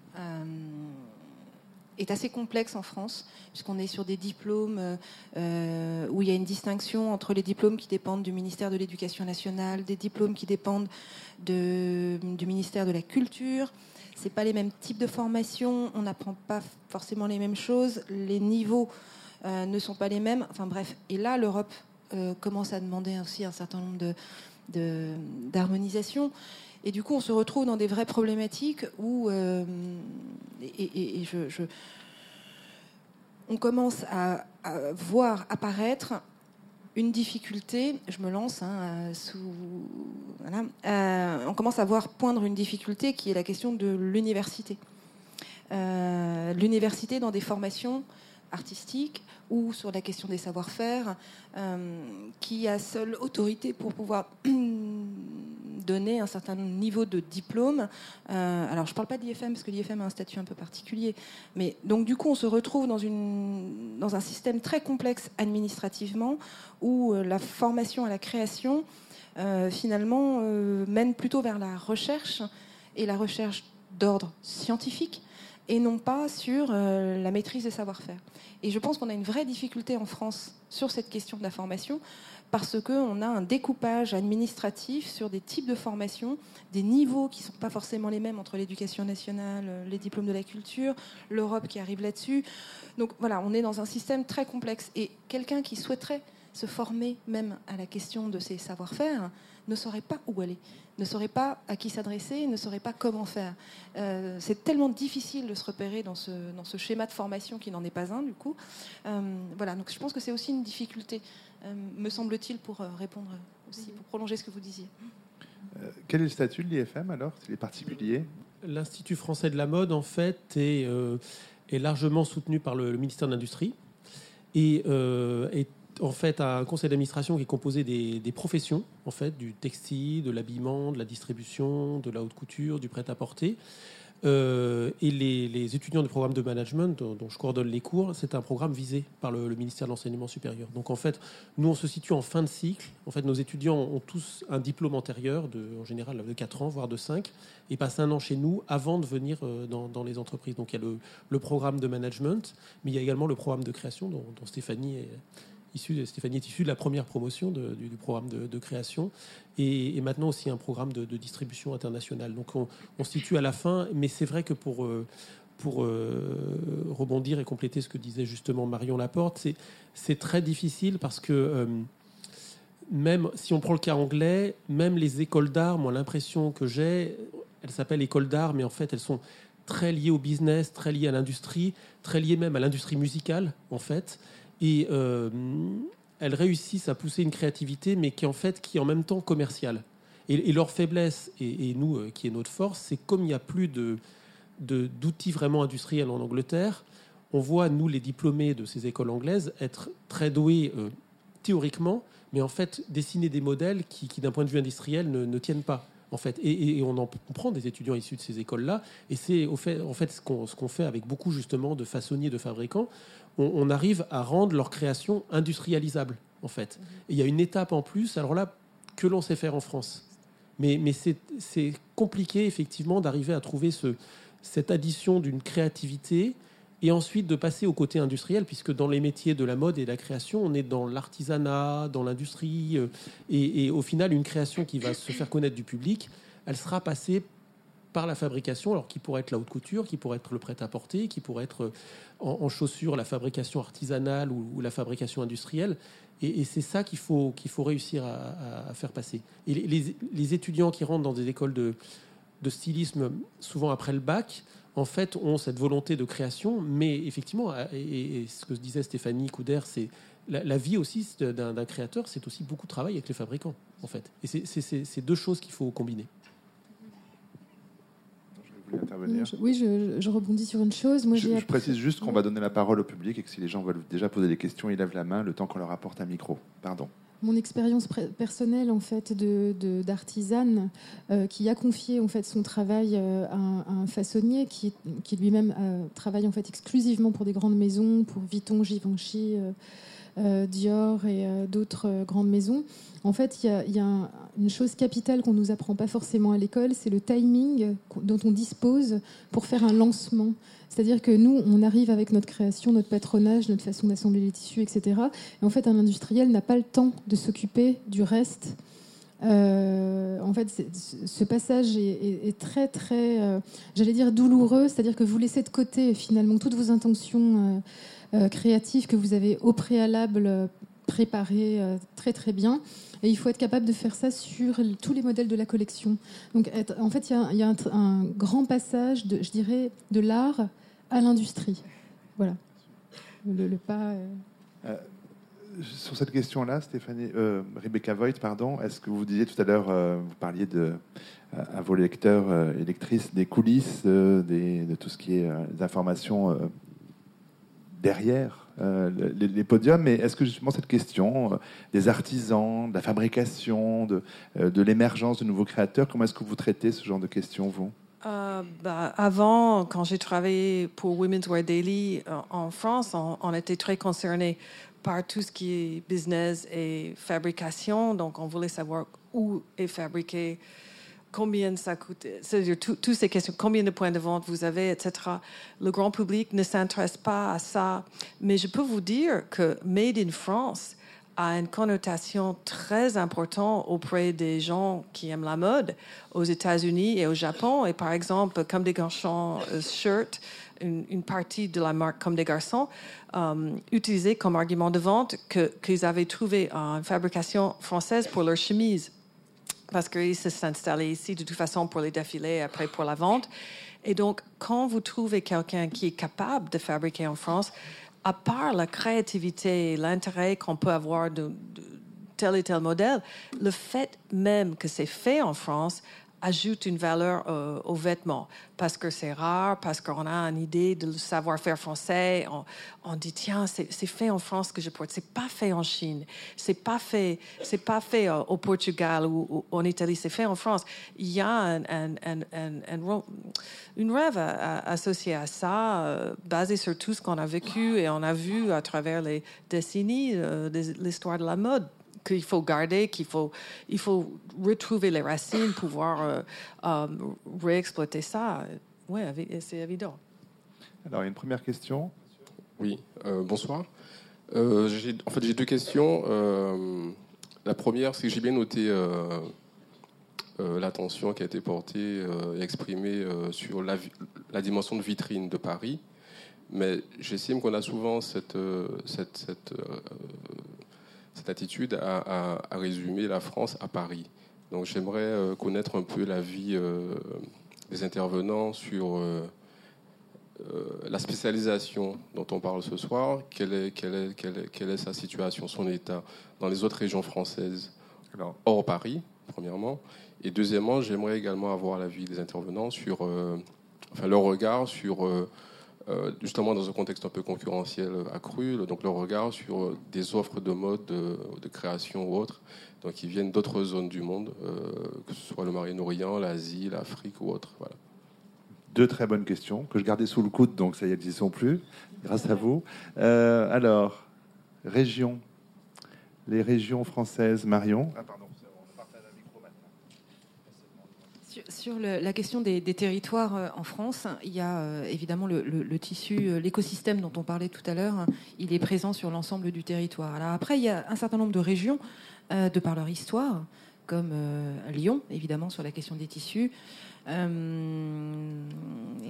est assez complexe en France, puisqu'on est sur des diplômes où il y a une distinction entre les diplômes qui dépendent du ministère de l'Éducation nationale, des diplômes qui dépendent de, du ministère de la Culture. C'est pas les mêmes types de formation, on n'apprend pas forcément les mêmes choses, les niveaux ne sont pas les mêmes. Enfin bref, et là, l'Europe euh, commence à demander aussi un certain nombre d'harmonisation. Et du coup, on se retrouve dans des vraies problématiques où, euh, et, je, on commence à, voir apparaître une difficulté, je me lance hein, sous, euh, on commence à voir poindre une difficulté qui est la question de l'université. l'université dans des formations artistiques ou sur la question des savoir-faire, euh, qui a seule autorité pour pouvoir <clears throat> donner un certain niveau de diplôme. Euh, alors, je ne parle pas d'IFM parce que l'IFM a un statut un peu particulier. Mais donc, du coup, on se retrouve dans un système très complexe administrativement où euh, la formation à la création, finalement, mène plutôt vers la recherche et la recherche d'ordre scientifique et non pas sur la maîtrise des savoir-faire. Et je pense qu'on a une vraie difficulté en France sur cette question de la formation parce qu'on a un découpage administratif sur des types de formation, des niveaux qui ne sont pas forcément les mêmes entre l'éducation nationale, les diplômes de la culture, l'Europe qui arrive là-dessus. Donc voilà, on est dans un système très complexe. Et quelqu'un qui souhaiterait se former même à la question de ses savoir-faire ne saurait pas où aller ne saurait pas à qui s'adresser, ne saurait pas comment faire. Euh, c'est tellement difficile de se repérer dans ce, dans ce schéma de formation qui n'en est pas un, du coup. Euh, voilà, donc je pense que c'est aussi une difficulté, euh, me semble-t-il, pour répondre aussi, pour prolonger ce que vous disiez. quel est le statut de l'IFM alors S'il est particulier? L'Institut français de la mode, en fait, est, est largement soutenu par le, ministère de l'Industrie et est en fait un conseil d'administration qui est composé des, professions, en fait, du textile, de l'habillement, de la distribution, de la haute couture, du prêt-à-porter. Euh, et les, étudiants du programme de management dont, je coordonne les cours, c'est un programme visé par le, ministère de l'enseignement supérieur. Donc en fait, nous on se situe en fin de cycle. En fait, nos étudiants ont tous un diplôme antérieur, en général de 4 ans, voire de 5, et passent un an chez nous avant de venir euh, dans, les entreprises. Donc il y a le, programme de management, mais il y a également le programme de création dont Stéphanie est, Stéphanie est issue de la première promotion du, programme de, création et, maintenant aussi un programme de, distribution internationale. Donc on, se situe à la fin, mais c'est vrai que pour, euh, pour euh, rebondir et compléter ce que disait justement Marion Laporte, c'est très difficile parce que euh, même si on prend le cas anglais, même les écoles d'art, moi l'impression que j'ai, elles s'appellent écoles d'art, mais en fait elles sont très liées au business, très liées à l'industrie, très liées même à l'industrie musicale en fait. Et euh, elles réussissent à pousser une créativité, mais qui en fait, qui est en même temps commerciale. Et, leur faiblesse, et, nous, euh, qui est notre force, c'est comme il n'y a plus de, d'outils vraiment industriels en Angleterre, on voit, nous, les diplômés de ces écoles anglaises, être très doués euh, théoriquement, mais en fait, dessiner des modèles qui, d'un point de vue industriel, ne, ne tiennent pas. En fait, et, on en prend des étudiants issus de ces écoles-là, et c'est fait, en fait ce qu'on, ce qu'on fait avec beaucoup justement de façonniers, de fabricants, on, arrive à rendre leur création industrialisable, en fait. il y a une étape en plus, alors là, que l'on sait faire en France. Mais, mais c'est compliqué, effectivement, d'arriver à trouver ce, cette addition d'une créativité et ensuite de passer au côté industriel, puisque dans les métiers de la mode et de la création, on est dans l'artisanat, dans l'industrie, euh, et, au final, une création qui va se faire connaître du public, elle sera passée par la fabrication, alors qui pourrait être la haute couture, qui pourrait être le prêt-à-porter, qui pourrait être euh, en, chaussures la fabrication artisanale ou, la fabrication industrielle. Et, c'est ça qu'il faut, qu'il faut réussir à, faire passer. Et les, étudiants qui rentrent dans des écoles de, de, stylisme, souvent après le bac, en fait, ont cette volonté de création, mais effectivement, et, ce que disait Stéphanie Couder, c'est la, la, vie aussi d'un créateur, c'est aussi beaucoup de travail avec les fabricants, en fait. Et c'est deux choses qu'il faut combiner oui, je, rebondis sur une chose. Moi, je, précise juste qu'on va donner la parole au public et que si les gens veulent déjà poser des questions, ils lèvent la main le temps qu'on leur apporte un micro. Pardon. Mon expérience personnelle en fait de, d'artisane euh, qui a confié en fait son travail euh, à, un, façonnier qui, qui lui-même euh, travaille en fait exclusivement pour des grandes maisons, pour Vuitton, Givenchy, Dior et d'autres grandes maisons. En fait, il y a, une chose capitale qu'on nous apprend pas forcément à l'école, c'est le timing dont on dispose pour faire un lancement. C'est-à-dire que nous, on arrive avec notre création, notre patronage, notre façon d'assembler les tissus, etc. Et en fait, un industriel n'a pas le temps de s'occuper du reste. Euh, en fait, ce passage est, très, très, euh, j'allais dire douloureux, c'est-à-dire que vous laissez de côté finalement toutes vos intentions euh, créatives que vous avez au préalable préparées très, très bien. Et il faut être capable de faire ça sur tous les modèles de la collection. Donc, en fait, il y a, un, grand passage, de, je dirais, de l'art à l'industrie. Voilà. Le, pas. Euh, euh, sur cette question-là, Stéphanie, euh, Rebecca Voigt, pardon, est-ce que vous disiez tout à l'heure, vous parliez de, à vos lecteurs et lectrices des coulisses, des, de tout ce qui est informations derrière les, podiums, mais est-ce que justement cette question des artisans, de la fabrication, de, de l'émergence de nouveaux créateurs, comment est-ce que vous traitez ce genre de questions, vous? Euh, bah, avant, quand j'ai travaillé pour Women's Wear Daily euh, en France, on, était très concerné par tout ce qui est business et fabrication. Donc, on voulait savoir où est fabriqué, combien ça coûte, c'est-à-dire toutes ces questions, combien de points de vente vous avez, etc. Le grand public ne s'intéresse pas à ça. Mais je peux vous dire que Made in France, a une connotation très importante auprès des gens qui aiment la mode aux États-Unis et au Japon. Et par exemple, comme des garçons euh, shirt, une, partie de la marque comme des garçons euh, utilisait comme argument de vente qu'ils avaient trouvé une fabrication française pour leurs chemises parce qu'ils se sont installés ici de toute façon pour les défilés, après pour la vente. Et donc, quand vous trouvez quelqu'un qui est capable de fabriquer en France, à part la créativité, l'intérêt qu'on peut avoir de, tel et tel modèle, le fait même que c'est fait en France ajoute une valeur euh, aux vêtements parce que c'est rare, parce qu'on a une idée de savoir-faire français. On, dit tiens, c'est fait en France que je porte. C'est pas fait en Chine. C'est pas fait. C'est pas fait euh, au Portugal ou, en Italie. C'est fait en France. Il y a un, une rêve associée à ça, euh, basée sur tout ce qu'on a vécu et on a vu à travers les décennies l'histoire de la mode qu'il faut garder, qu'il faut, il faut retrouver les racines, pouvoir euh, euh, réexploiter ça. Oui, c'est évident. Alors, une première question. Oui, euh, bonsoir. en fait, j'ai deux questions. la première, c'est que j'ai bien noté l'attention qui a été portée et exprimée sur la, la, dimension de vitrine de Paris. Mais j'estime qu'on a souvent cette, cette, cette cette attitude à, résumer la France à Paris. Donc j'aimerais euh, connaître un peu l'avis euh, des intervenants sur euh, la spécialisation dont on parle ce soir. Quelle est, quelle est, quelle est, sa situation, son état dans les autres régions françaises, Alors, hors Paris, premièrement. Et deuxièmement, j'aimerais également avoir l'avis des intervenants sur enfin, leur regard sur euh, justement dans un contexte un peu concurrentiel accru, donc leur regard sur euh, des offres de mode, de, création ou autres, donc qui viennent d'autres zones du monde, euh, que ce soit le Moyen-Orient, l'Asie, l'Afrique ou autre. Voilà. Deux très bonnes questions que je gardais sous le coude, donc ça y est, elles n'y sont plus, grâce à vous. alors, région, les régions françaises, Marion. Ah, pardon. Sur la question des, territoires euh, en France, il y a euh, évidemment le, tissu, euh, l'écosystème dont on parlait tout à l'heure, il est présent sur l'ensemble du territoire. Alors après, il y a un certain nombre de régions, de par leur histoire, comme Lyon, évidemment, sur la question des tissus, et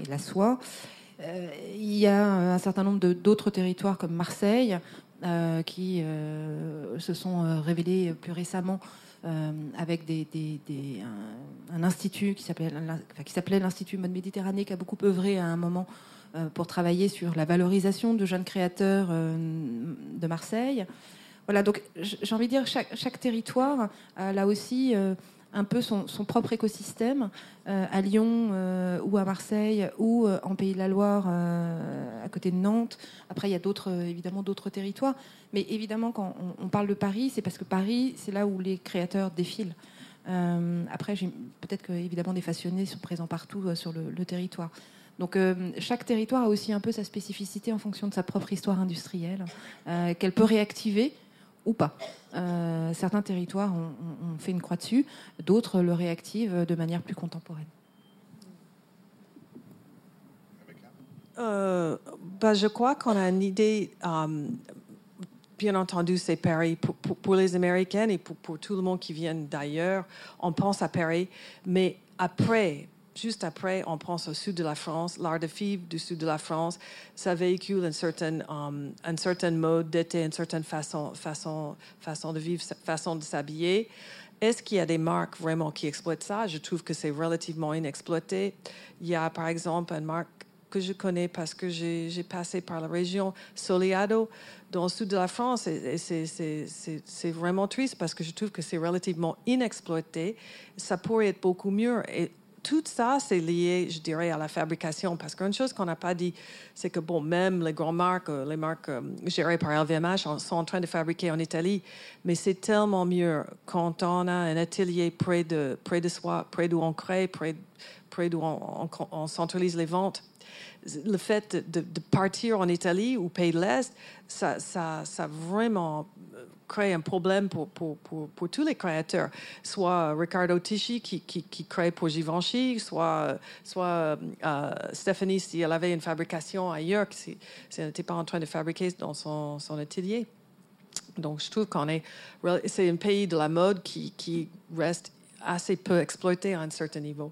la soie. il y a un certain nombre d'autres territoires comme Marseille, qui se sont révélés plus récemment euh, avec des, un, institut qui s'appelait l'Institut Mode Méditerranée, qui a beaucoup œuvré à un moment euh, pour travailler sur la valorisation de jeunes créateurs euh, de Marseille. Voilà, donc j'ai envie de dire, chaque, chaque territoire a là aussi un peu son, propre écosystème à Lyon ou à Marseille ou en Pays de la Loire à côté de Nantes. Après, il y a d'autres, évidemment d'autres territoires. Mais évidemment, quand on, parle de Paris, c'est parce que Paris, c'est là où les créateurs défilent. après, peut-être que évidemment des passionnés sont présents partout sur le territoire. Donc euh, chaque territoire a aussi un peu sa spécificité en fonction de sa propre histoire industrielle, euh, qu'elle peut réactiver ou pas. Euh, certains territoires ont, fait une croix dessus, d'autres le réactivent de manière plus contemporaine. Bah, je crois qu'on a une idée, bien entendu, c'est Paris pour, les Américaines et pour, tout le monde qui vient d'ailleurs. On pense à Paris, mais après, juste après, on pense au sud de la France. L'art de vivre du sud de la France, ça véhicule um, une certaine mode d'été, une certaine façon de vivre, façon de s'habiller. Est-ce qu'il y a des marques vraiment qui exploitent ça? Je trouve que c'est relativement inexploité. Il y a par exemple une marque que je connais parce que j'ai passé par la région Soleado dans le sud de la France. Et, c'est vraiment triste parce que je trouve que c'est relativement inexploité. Ça pourrait être beaucoup mieux. Tout ça, c'est lié, je dirais, à la fabrication. Parce qu'une chose qu'on n'a pas dit, c'est que, bon, même les grandes marques, euh, les marques euh, gérées par LVMH sont en train de fabriquer en Italie. Mais c'est tellement mieux quand on a un atelier près de, près de soi, près d'où on crée, près, près d'où on, centralise les ventes le fait de, partir en Italie ou Pays de l'Est, ça, ça, ça, vraiment crée un problème pour, pour, pour, pour, tous les créateurs. Soit Ricardo Tisci qui, qui, qui crée pour Givenchy, soit, soit euh, Stéphanie si elle avait une fabrication ailleurs, si, si elle n'était pas en train de fabriquer dans son, son atelier. Donc je trouve qu'on est... C'est un pays de la mode qui, qui reste assez peu exploité à un certain niveau.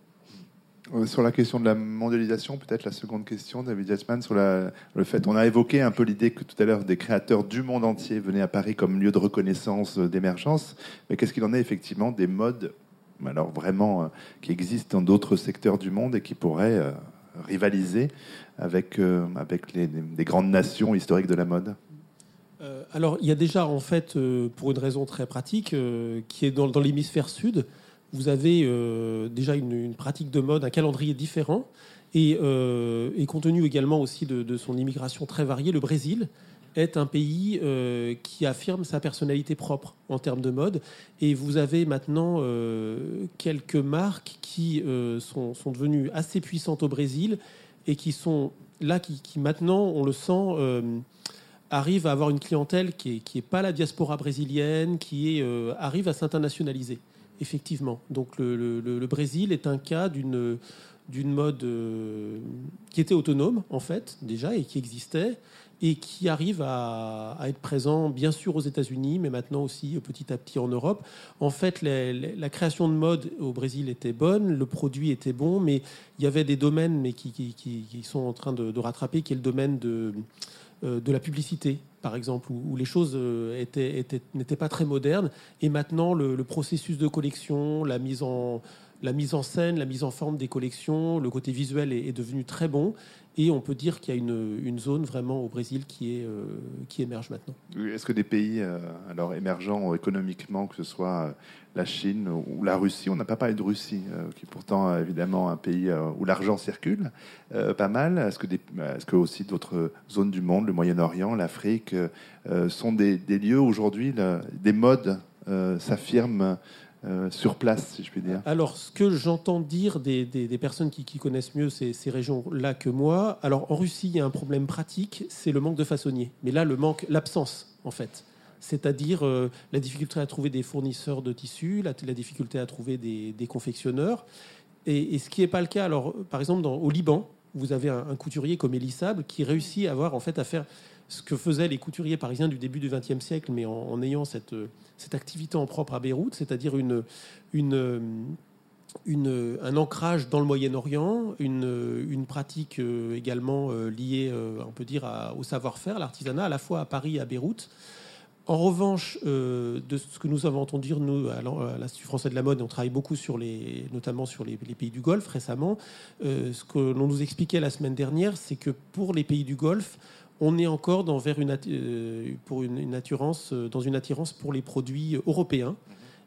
Euh, sur la question de la mondialisation, peut-être la seconde question, David Yassman, sur le fait, on a évoqué un peu l'idée que tout à l'heure des créateurs du monde entier venaient à Paris comme lieu de reconnaissance, euh, d'émergence. Mais qu'est-ce qu'il en est effectivement des modes, alors vraiment, euh, qui existent dans d'autres secteurs du monde et qui pourraient rivaliser avec, avec les, des grandes nations historiques de la mode? Alors, il y a déjà, en fait, pour une raison très pratique, qui est dans l'hémisphère sud, vous avez euh, déjà une, pratique de mode, un calendrier différent. Et, euh, compte tenu également aussi de, son immigration très variée, le Brésil est un pays euh, qui affirme sa personnalité propre en termes de mode. Et vous avez maintenant quelques marques qui sont, devenues assez puissantes au Brésil et qui sont là, qui, maintenant, on le sent, arrivent à avoir une clientèle qui n'est pas la diaspora brésilienne, qui arrive à s'internationaliser. Effectivement. Donc le, Brésil est un cas d'une d'une mode euh, qui était autonome en fait déjà et qui existait et qui arrive à, être présent bien sûr aux États-Unis mais maintenant aussi petit à petit en Europe. En fait, la création de mode au Brésil était bonne, le produit était bon, mais il y avait des domaines mais qui, qui, sont en train de, de, rattraper, qui est le domaine de, euh, de la publicité par exemple, où, les choses euh, n'étaient pas très modernes. Et maintenant, le, processus de collection, la mise, en, la mise en scène, la mise en forme des collections, le côté visuel est devenu très bon. Et on peut dire qu'il y a une, zone vraiment au Brésil euh, qui émerge maintenant. Est-ce que des pays euh, alors émergents économiquement, que ce soit euh, la Chine ou la Russie, on n'a pas parlé de Russie, qui est pourtant évidemment un pays où l'argent circule pas mal. Est-ce que, des, est-ce que aussi d'autres zones du monde, le Moyen-Orient, l'Afrique, sont des, des lieux aujourd'hui, des modes s'affirment euh, sur place, si je puis dire Alors, ce que j'entends dire des, personnes qui, connaissent mieux ces, régions-là que moi, alors en Russie, il y a un problème pratique, c'est le manque de façonniers. Mais là, le manque, l'absence, en fait. C'est-à-dire euh, la difficulté à trouver des fournisseurs de tissus, la, difficulté à trouver des, confectionneurs. Et, ce qui n'est pas le cas, alors, par exemple, au Liban, vous avez un, couturier comme Elissable qui réussit à avoir, en fait, à faire ce que faisaient les couturiers parisiens du début du XXe siècle, mais en, ayant cette, cette, activité en propre à Beyrouth, c'est-à-dire une, un ancrage dans le Moyen-Orient, une, une, pratique euh, également euh, liée, euh, on peut dire, au savoir-faire, l'artisanat, à la fois à Paris et à Beyrouth. En revanche, de ce que nous avons entendu, nous, à l'Institut français de la mode, on travaille beaucoup sur les, notamment sur les pays du Golfe récemment. ce que l'on nous expliquait la semaine dernière, c'est que pour les pays du Golfe, on est encore dans, vers une, euh, pour une, attirance, euh, dans une attirance pour les produits européens.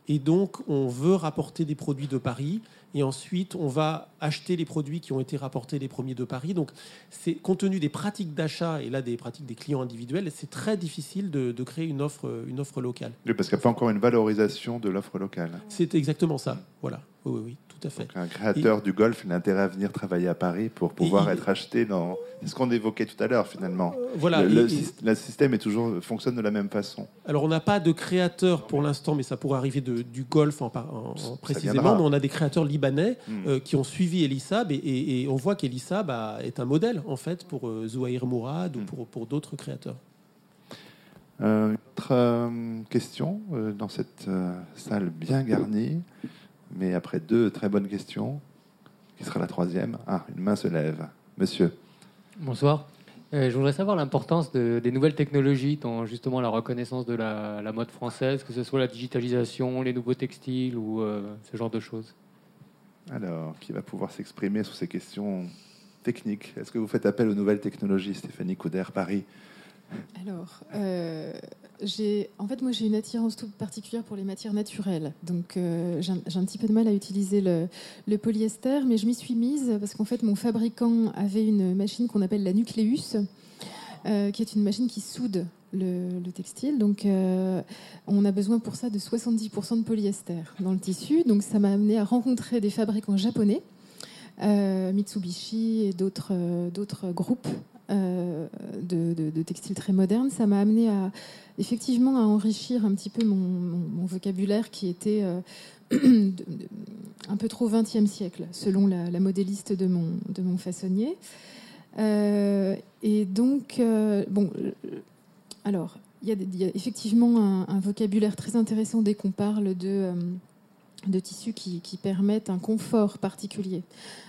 Et donc, on veut rapporter des produits de Paris. Et ensuite, on va acheter les produits qui ont été rapportés les premiers de Paris. Donc, c'est compte tenu des pratiques d'achat et là des pratiques des clients individuels, c'est très difficile de, de, créer une offre, une offre locale. Oui, parce qu'il n'y a pas encore une valorisation de l'offre locale. C'est exactement ça. Voilà. Oui, oui, tout à fait. Donc, un créateur du golf il a intérêt à venir travailler à Paris pour pouvoir être acheté dans. C'est ce qu'on évoquait tout à l'heure finalement. Euh, voilà. Le, le, système est toujours fonctionne de la même façon. Alors, on n'a pas de créateur pour l'instant, mais ça pourrait arriver de, du golf en, en, en précisément. Mais on a des créateurs libanais mm. euh, qui ont suivi Elissab et, et, et on voit qu'Elissab bah, est un modèle en fait pour euh, Zouahir Mourad mm. ou pour, pour d'autres créateurs. Euh, autre euh, question euh, dans cette salle bien garnie, mais après deux très bonnes questions, qui sera la troisième Ah, une main se lève. Monsieur. Bonsoir. je voudrais savoir l'importance de, des nouvelles technologies dans justement la reconnaissance de la, la, mode française, que ce soit la digitalisation, les nouveaux textiles ou ce genre de choses. Alors, qui va pouvoir s'exprimer sur ces questions techniques? Est-ce que vous faites appel aux nouvelles technologies, Stéphanie Couder, Paris? Alors, euh, en fait, moi, j'ai une attirance toute particulière pour les matières naturelles. Donc, euh, j'ai, un, petit peu de mal à utiliser le, polyester, mais je m'y suis mise parce qu'en fait, mon fabricant avait une machine qu'on appelle la Nucleus, euh, qui est une machine qui soude le, le textile. Donc, euh, on a besoin pour ça de 70% de polyester dans le tissu. Donc, ça m'a amené à rencontrer des fabricants japonais. Mitsubishi et d'autres groupes euh, de, textiles très modernes, ça m'a amené à effectivement à enrichir un petit peu mon, vocabulaire qui était euh, <clears throat> un peu trop 20e siècle, selon la, modéliste de mon, de mon façonnier. Euh, et donc, bon, alors, il y, a, effectivement un, vocabulaire très intéressant dès qu'on parle de de tissus qui, qui, permettent un confort particulier.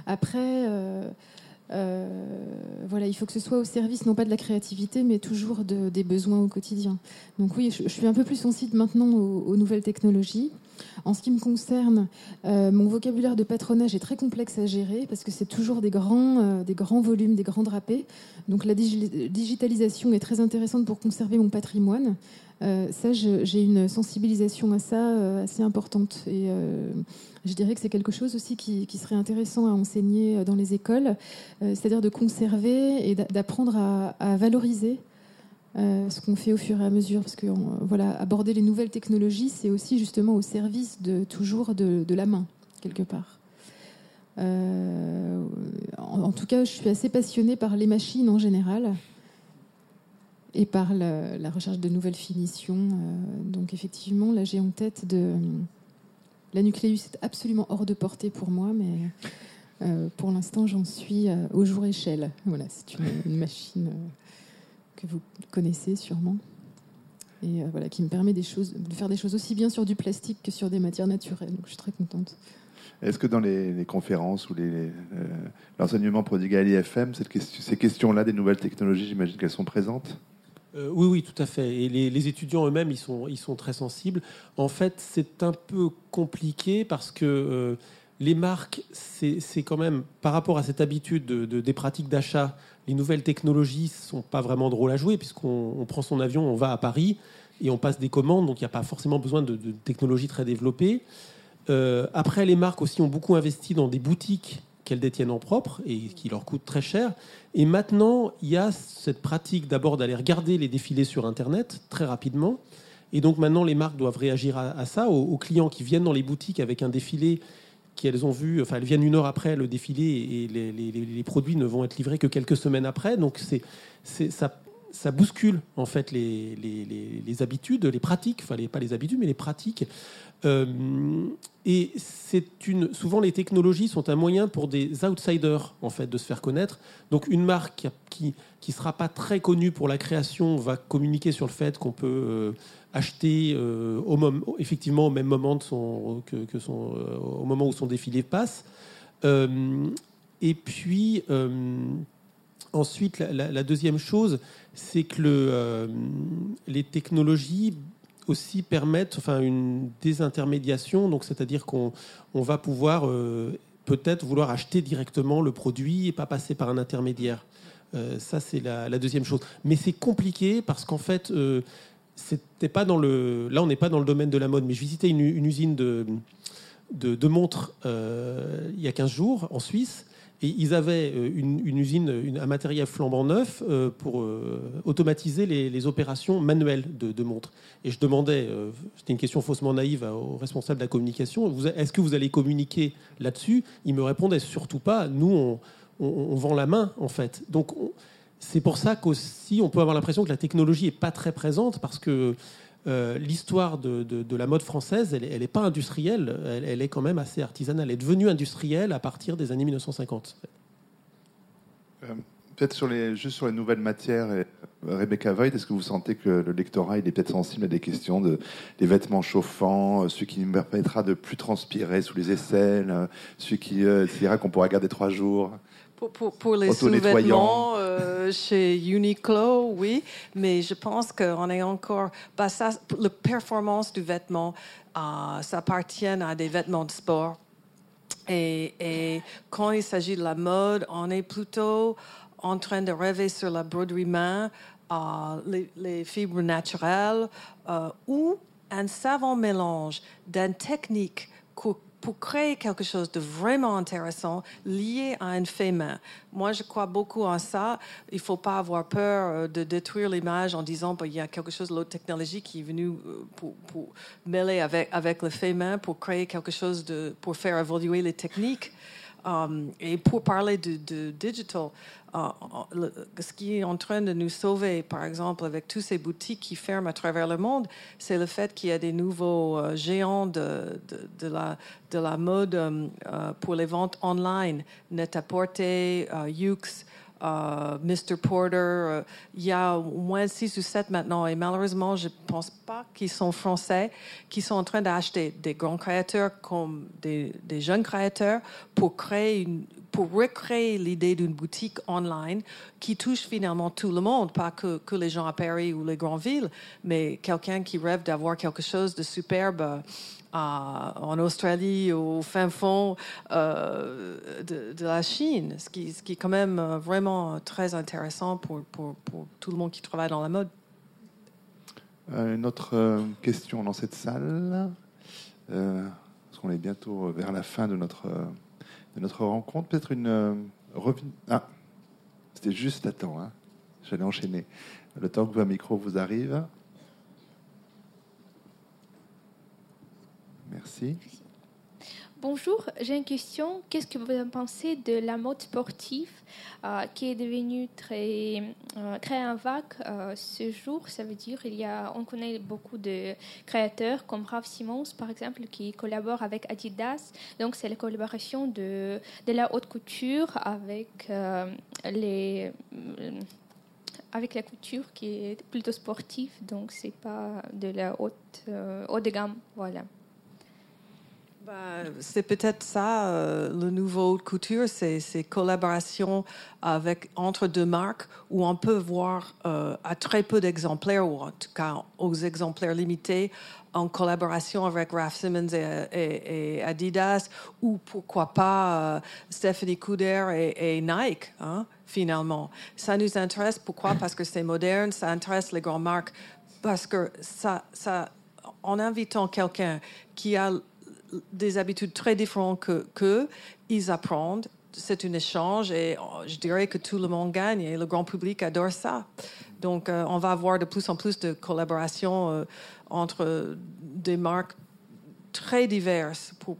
Après, euh, voilà, il faut que ce soit au service non pas de la créativité, mais toujours de, des besoins au quotidien. Donc oui, je, suis un peu plus sensible maintenant aux, nouvelles technologies. En ce qui me concerne, euh, mon vocabulaire de patronage est très complexe à gérer parce que c'est toujours des grands, euh, des grands volumes, des grands drapés. Donc la dig digitalisation est très intéressante pour conserver mon patrimoine. Ça, j'ai une sensibilisation à ça assez importante. Et je dirais que c'est quelque chose aussi qui, serait intéressant à enseigner dans les écoles, c'est-à-dire de conserver et d'apprendre à, valoriser euh, ce qu'on fait au fur et à mesure, parce que voilà, aborder les nouvelles technologies, c'est aussi justement au service de toujours de, la main quelque part. Euh, en, tout cas, je suis assez passionnée par les machines en général et par la, la recherche de nouvelles finitions. Euh, donc effectivement, là j'ai en tête de la Nucleus est absolument hors de portée pour moi, mais euh, pour l'instant j'en suis euh, au jour échelle. Voilà, c'est une, machine que vous connaissez sûrement et voilà qui me permet des choses, de faire des choses aussi bien sur du plastique que sur des matières naturelles. Donc je suis très contente. Est-ce que dans les, conférences ou l'enseignement euh, prodigué à ces questions-là des nouvelles technologies, j'imagine qu'elles sont présentes? Euh, oui, oui, tout à fait. Et les, étudiants eux-mêmes, ils sont, ils sont très sensibles. En fait, c'est un peu compliqué parce que euh, les marques, c'est quand même, par rapport à cette habitude de, de des pratiques d'achat, les nouvelles technologies sont pas vraiment drôles à jouer puisqu'on prend son avion, on va à Paris et on passe des commandes, donc il n'y a pas forcément besoin de, de technologies très développées. Euh, après, les marques aussi ont beaucoup investi dans des boutiques qu'elles détiennent en propre et qui leur coûtent très cher. Et maintenant, il y a cette pratique d'abord d'aller regarder les défilés sur Internet très rapidement. Et donc maintenant, les marques doivent réagir à, ça, aux, clients qui viennent dans les boutiques avec un défilé qu'elles ont vu, enfin elles viennent une heure après le défilé et les, les, les produits ne vont être livrés que quelques semaines après. Donc c'est, ça, ça bouscule en fait les, les, les, habitudes, les pratiques, enfin les, pas les habitudes, mais les pratiques. Euh, et c'est une. Souvent, les technologies sont un moyen pour des outsiders en fait de se faire connaître. Donc, une marque qui qui sera pas très connue pour la création va communiquer sur le fait qu'on peut euh, acheter euh, au moment, effectivement au même moment de son que, que son euh, au moment où son défilé passe. Euh, et puis ensuite, la, deuxième chose, c'est que le, les technologies aussi permettre enfin, une désintermédiation, donc c'est-à-dire qu'on on va pouvoir euh, peut-être vouloir acheter directement le produit et pas passer par un intermédiaire. Euh, ça, c'est la, deuxième chose. Mais c'est compliqué parce qu'en fait, euh, c'était pas dans le. Là, on n'est pas dans le domaine de la mode, mais je visitais une, usine de, de, montres euh, il y a 15 jours en Suisse. Et ils avaient euh, une, usine, un matériel flambant neuf euh, pour euh, automatiser les, opérations manuelles de, montres. Et je demandais, c'était une question faussement naïve au responsable de la communication, est-ce que vous allez communiquer là-dessus? Il me répondait surtout pas. Nous, on, vend la main, en fait. Donc, on- c'est pour ça qu'aussi, on peut avoir l'impression que la technologie n'est pas très présente parce que euh, l'histoire de, de- la mode française, elle n'est pas industrielle, elle, est quand même assez artisanale. Elle est devenue industrielle à partir des années 1950. Euh, Peut-être sur les, juste sur les nouvelles matières, euh, Rebecca Voigt, est-ce que vous sentez que le lectorat il est peut-être sensible à des questions de des vêtements chauffants, celui qui nous permettra de plus transpirer sous les aisselles, celui qui euh, qu'on pourra garder trois jours? Pour, pour, pour les sous-vêtements euh, chez Uniqlo, oui, mais je pense qu'on est encore. Bah, ça, la performance du vêtement, euh, ça appartient à des vêtements de sport. Et, et quand il s'agit de la mode, on est plutôt en train de rêver sur la broderie main, euh, les, les fibres naturelles euh, ou un savant mélange d'une technique pour créer quelque chose de vraiment intéressant lié à un fait main. Moi, je crois beaucoup en ça. Il ne faut pas avoir peur euh, de détruire l'image en disant qu'il y a quelque chose de l'autre technologie qui est venue euh, pour, pour mêler avec, avec le fait main pour créer quelque chose de, pour faire évoluer les techniques. Um, et pour parler de, digital, uh, le- ce qui est en train de nous sauver, par exemple, avec toutes ces boutiques qui ferment à travers le monde, c'est le fait qu'il y a des nouveaux euh, géants de, la, de la mode euh, pour les ventes online, Net-à-Porter, euh, euh, Mr. Porter. euh, Il y a au moins six ou sept maintenant, et malheureusement, je ne pense pas qu'ils sont français, qui sont en train d'acheter des grands créateurs comme des, jeunes créateurs pour créer une, pour recréer l'idée d'une boutique online qui touche finalement tout le monde, pas que les gens à Paris ou les grandes villes, mais quelqu'un qui rêve d'avoir quelque chose de superbe. En Australie, au fin fond euh, de, la Chine, ce qui, est quand même euh, vraiment très intéressant pour, tout le monde qui travaille dans la mode. Euh, Une autre question dans cette salle, parce qu'on est bientôt vers la fin de notre, rencontre. Peut-être une Ah, c'était juste à temps. hein. J'allais enchaîner. Le temps que un micro vous arrive. Merci. Bonjour, j'ai une question. Qu'est-ce que vous en pensez de la mode sportive euh, qui est devenue très, euh, très en vague euh, ce jour? Ça veut dire il y a, on connaît beaucoup de créateurs comme Ralph Simons, par exemple, qui collabore avec Adidas. Donc, c'est la collaboration de, de la haute couture avec les avec la couture qui est plutôt sportive, donc c'est pas de la haute, haut de gamme, voilà. Bah, c'est peut-être ça, euh, le nouveau couture, c'est ces collaborations avec, entre deux marques où on peut voir euh, à très peu d'exemplaires, ou en tout cas aux exemplaires limités, en collaboration avec Ralph Simmons et, Adidas, ou pourquoi pas euh, Stephanie Couder et, Nike, hein, finalement. Ça nous intéresse, pourquoi? Parce que c'est moderne, ça intéresse les grandes marques, parce que ça en invitant quelqu'un qui a des habitudes très différentes que ils apprennent. C'est un échange et oh, je dirais que tout le monde gagne et le grand public adore ça. Donc, euh, on va avoir de plus en plus de collaborations euh, entre des marques très diverses pour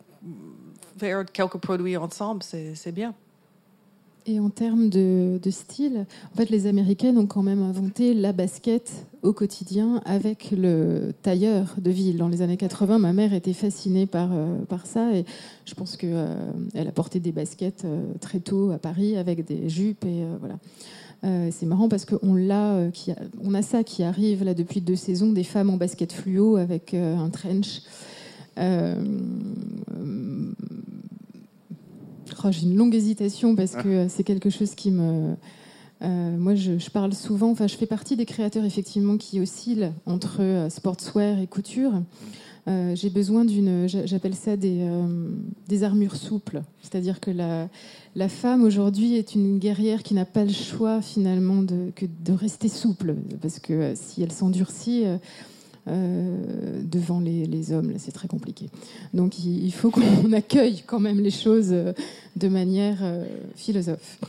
faire quelques produits ensemble. C'est bien. Et en termes de, style, en fait, les Américaines ont quand même inventé la basket au quotidien avec le tailleur de ville. Dans les années 80, ma mère était fascinée par, euh, par ça et je pense qu'elle elle a porté des baskets euh, très tôt à Paris avec des jupes et euh, voilà. Euh, c'est marrant parce qu'on l'a, euh, on a ça qui arrive là depuis deux saisons, des femmes en basket fluo avec euh, un trench. Euh, euh, oh, J'ai une longue hésitation parce que euh, c'est quelque chose qui me. euh, moi, je, parle souvent. Enfin, je fais partie des créateurs effectivement qui oscillent entre euh, sportswear et couture. J'ai besoin d'une, j'appelle ça des, armures souples. C'est-à-dire que la, femme aujourd'hui est une guerrière qui n'a pas le choix finalement de, de rester souple. Parce que si elle s'endurcit devant les, les hommes, c'est très compliqué. Donc il, faut qu'on <laughs> accueille quand même les choses de manière philosophe.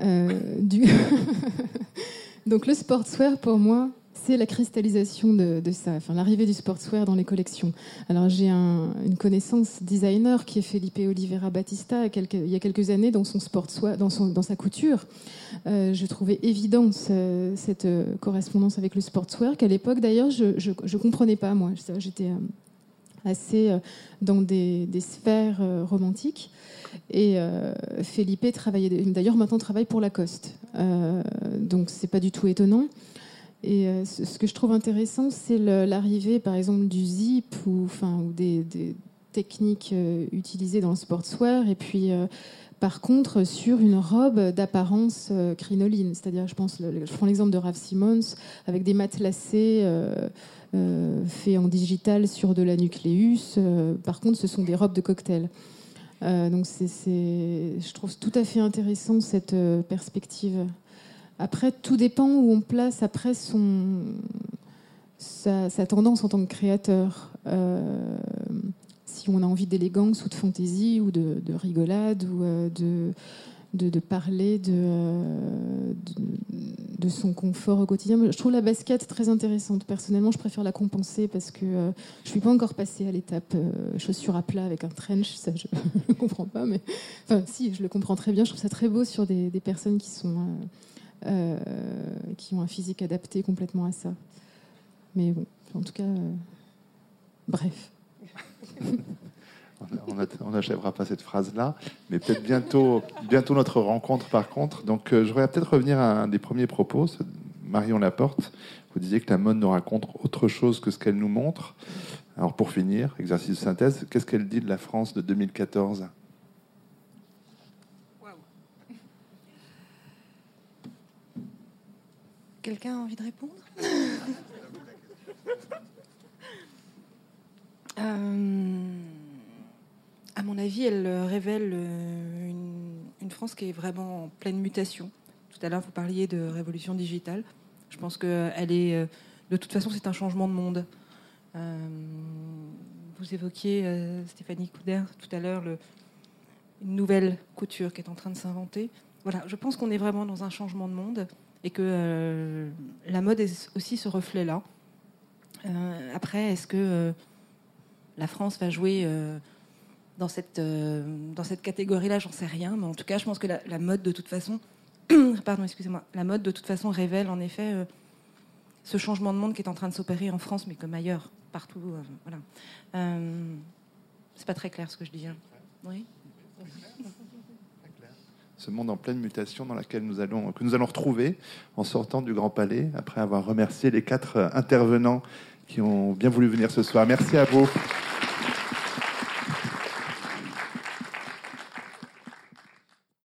du <laughs> Donc le sportswear, pour moi, c'est la cristallisation de, ça, enfin, l'arrivée du sportswear dans les collections. Alors j'ai une connaissance designer qui est Felipe Oliveira Batista il y a quelques années dans son sportswear, dans, sa couture. Euh, je trouvais évidente cette euh, correspondance avec le sportswear qu'à l'époque d'ailleurs je ne comprenais pas moi. J'étais euh, assez dans des, sphères romantiques. Et Felipe travaillait, d'ailleurs maintenant travaille pour Lacoste. donc c'est pas du tout étonnant. Et euh, ce que je trouve intéressant, c'est l'arrivée, par exemple, du zip ou, des, techniques euh, utilisées dans le sportswear. Et puis, euh, par contre, sur une robe d'apparence crinoline. C'est-à-dire, je pense, je prends l'exemple de Ralph Simmons avec des matelassés faits en digital sur de la nucléus. par contre, ce sont des robes de cocktail. donc, je trouve tout à fait intéressant cette perspective. Après, tout dépend où on place après son, sa, tendance en tant que créateur. Euh, si on a envie d'élégance ou de fantaisie ou de, rigolade ou euh, de, de, parler euh, de, de, son confort au quotidien. Je trouve la basket très intéressante. Personnellement, je préfère la compenser parce que je ne suis pas encore passée à l'étape chaussures à plat avec un trench. Ça, je ne <laughs> comprends pas. Mais enfin, si, je le comprends très bien. Je trouve ça très beau sur des, des personnes qui sont euh, qui ont un physique adapté complètement à ça. Mais bon, en tout cas, euh, bref. on n'achèvera pas cette phrase-là, mais peut-être bientôt, bientôt notre rencontre par contre. Donc euh, je voudrais peut-être revenir à un des premiers propos. Marion Laporte, vous disiez que la mode nous raconte autre chose que ce qu'elle nous montre. Alors pour finir, exercice de synthèse, qu'est-ce qu'elle dit de la France de 2014 Quelqu'un a envie de répondre <laughs> euh, À mon avis, elle révèle euh, une, France qui est vraiment en pleine mutation. Tout à l'heure, vous parliez de révolution digitale. Je pense que elle est, euh, de toute façon, c'est un changement de monde. vous évoquiez, Stéphanie Couder, tout à l'heure, une nouvelle couture qui est en train de s'inventer. Voilà, je pense qu'on est vraiment dans un changement de monde et que euh, la mode est aussi ce reflet-là. Euh, après, est-ce que euh, la France va jouer dans cette, dans cette catégorie-là? J'en sais rien, mais en tout cas, je pense que la, mode, de toute façon, <coughs> pardon, excusez-moi, la mode, de toute façon, révèle en effet ce changement de monde qui est en train de s'opérer en France, mais comme ailleurs, partout. voilà. c'est pas très clair ce que je dis. Hein. Oui? Ce monde en pleine mutation dans lequel nous allons, que nous allons retrouver en sortant du Grand Palais, après avoir remercié les quatre intervenants qui ont bien voulu venir ce soir. Merci à vous.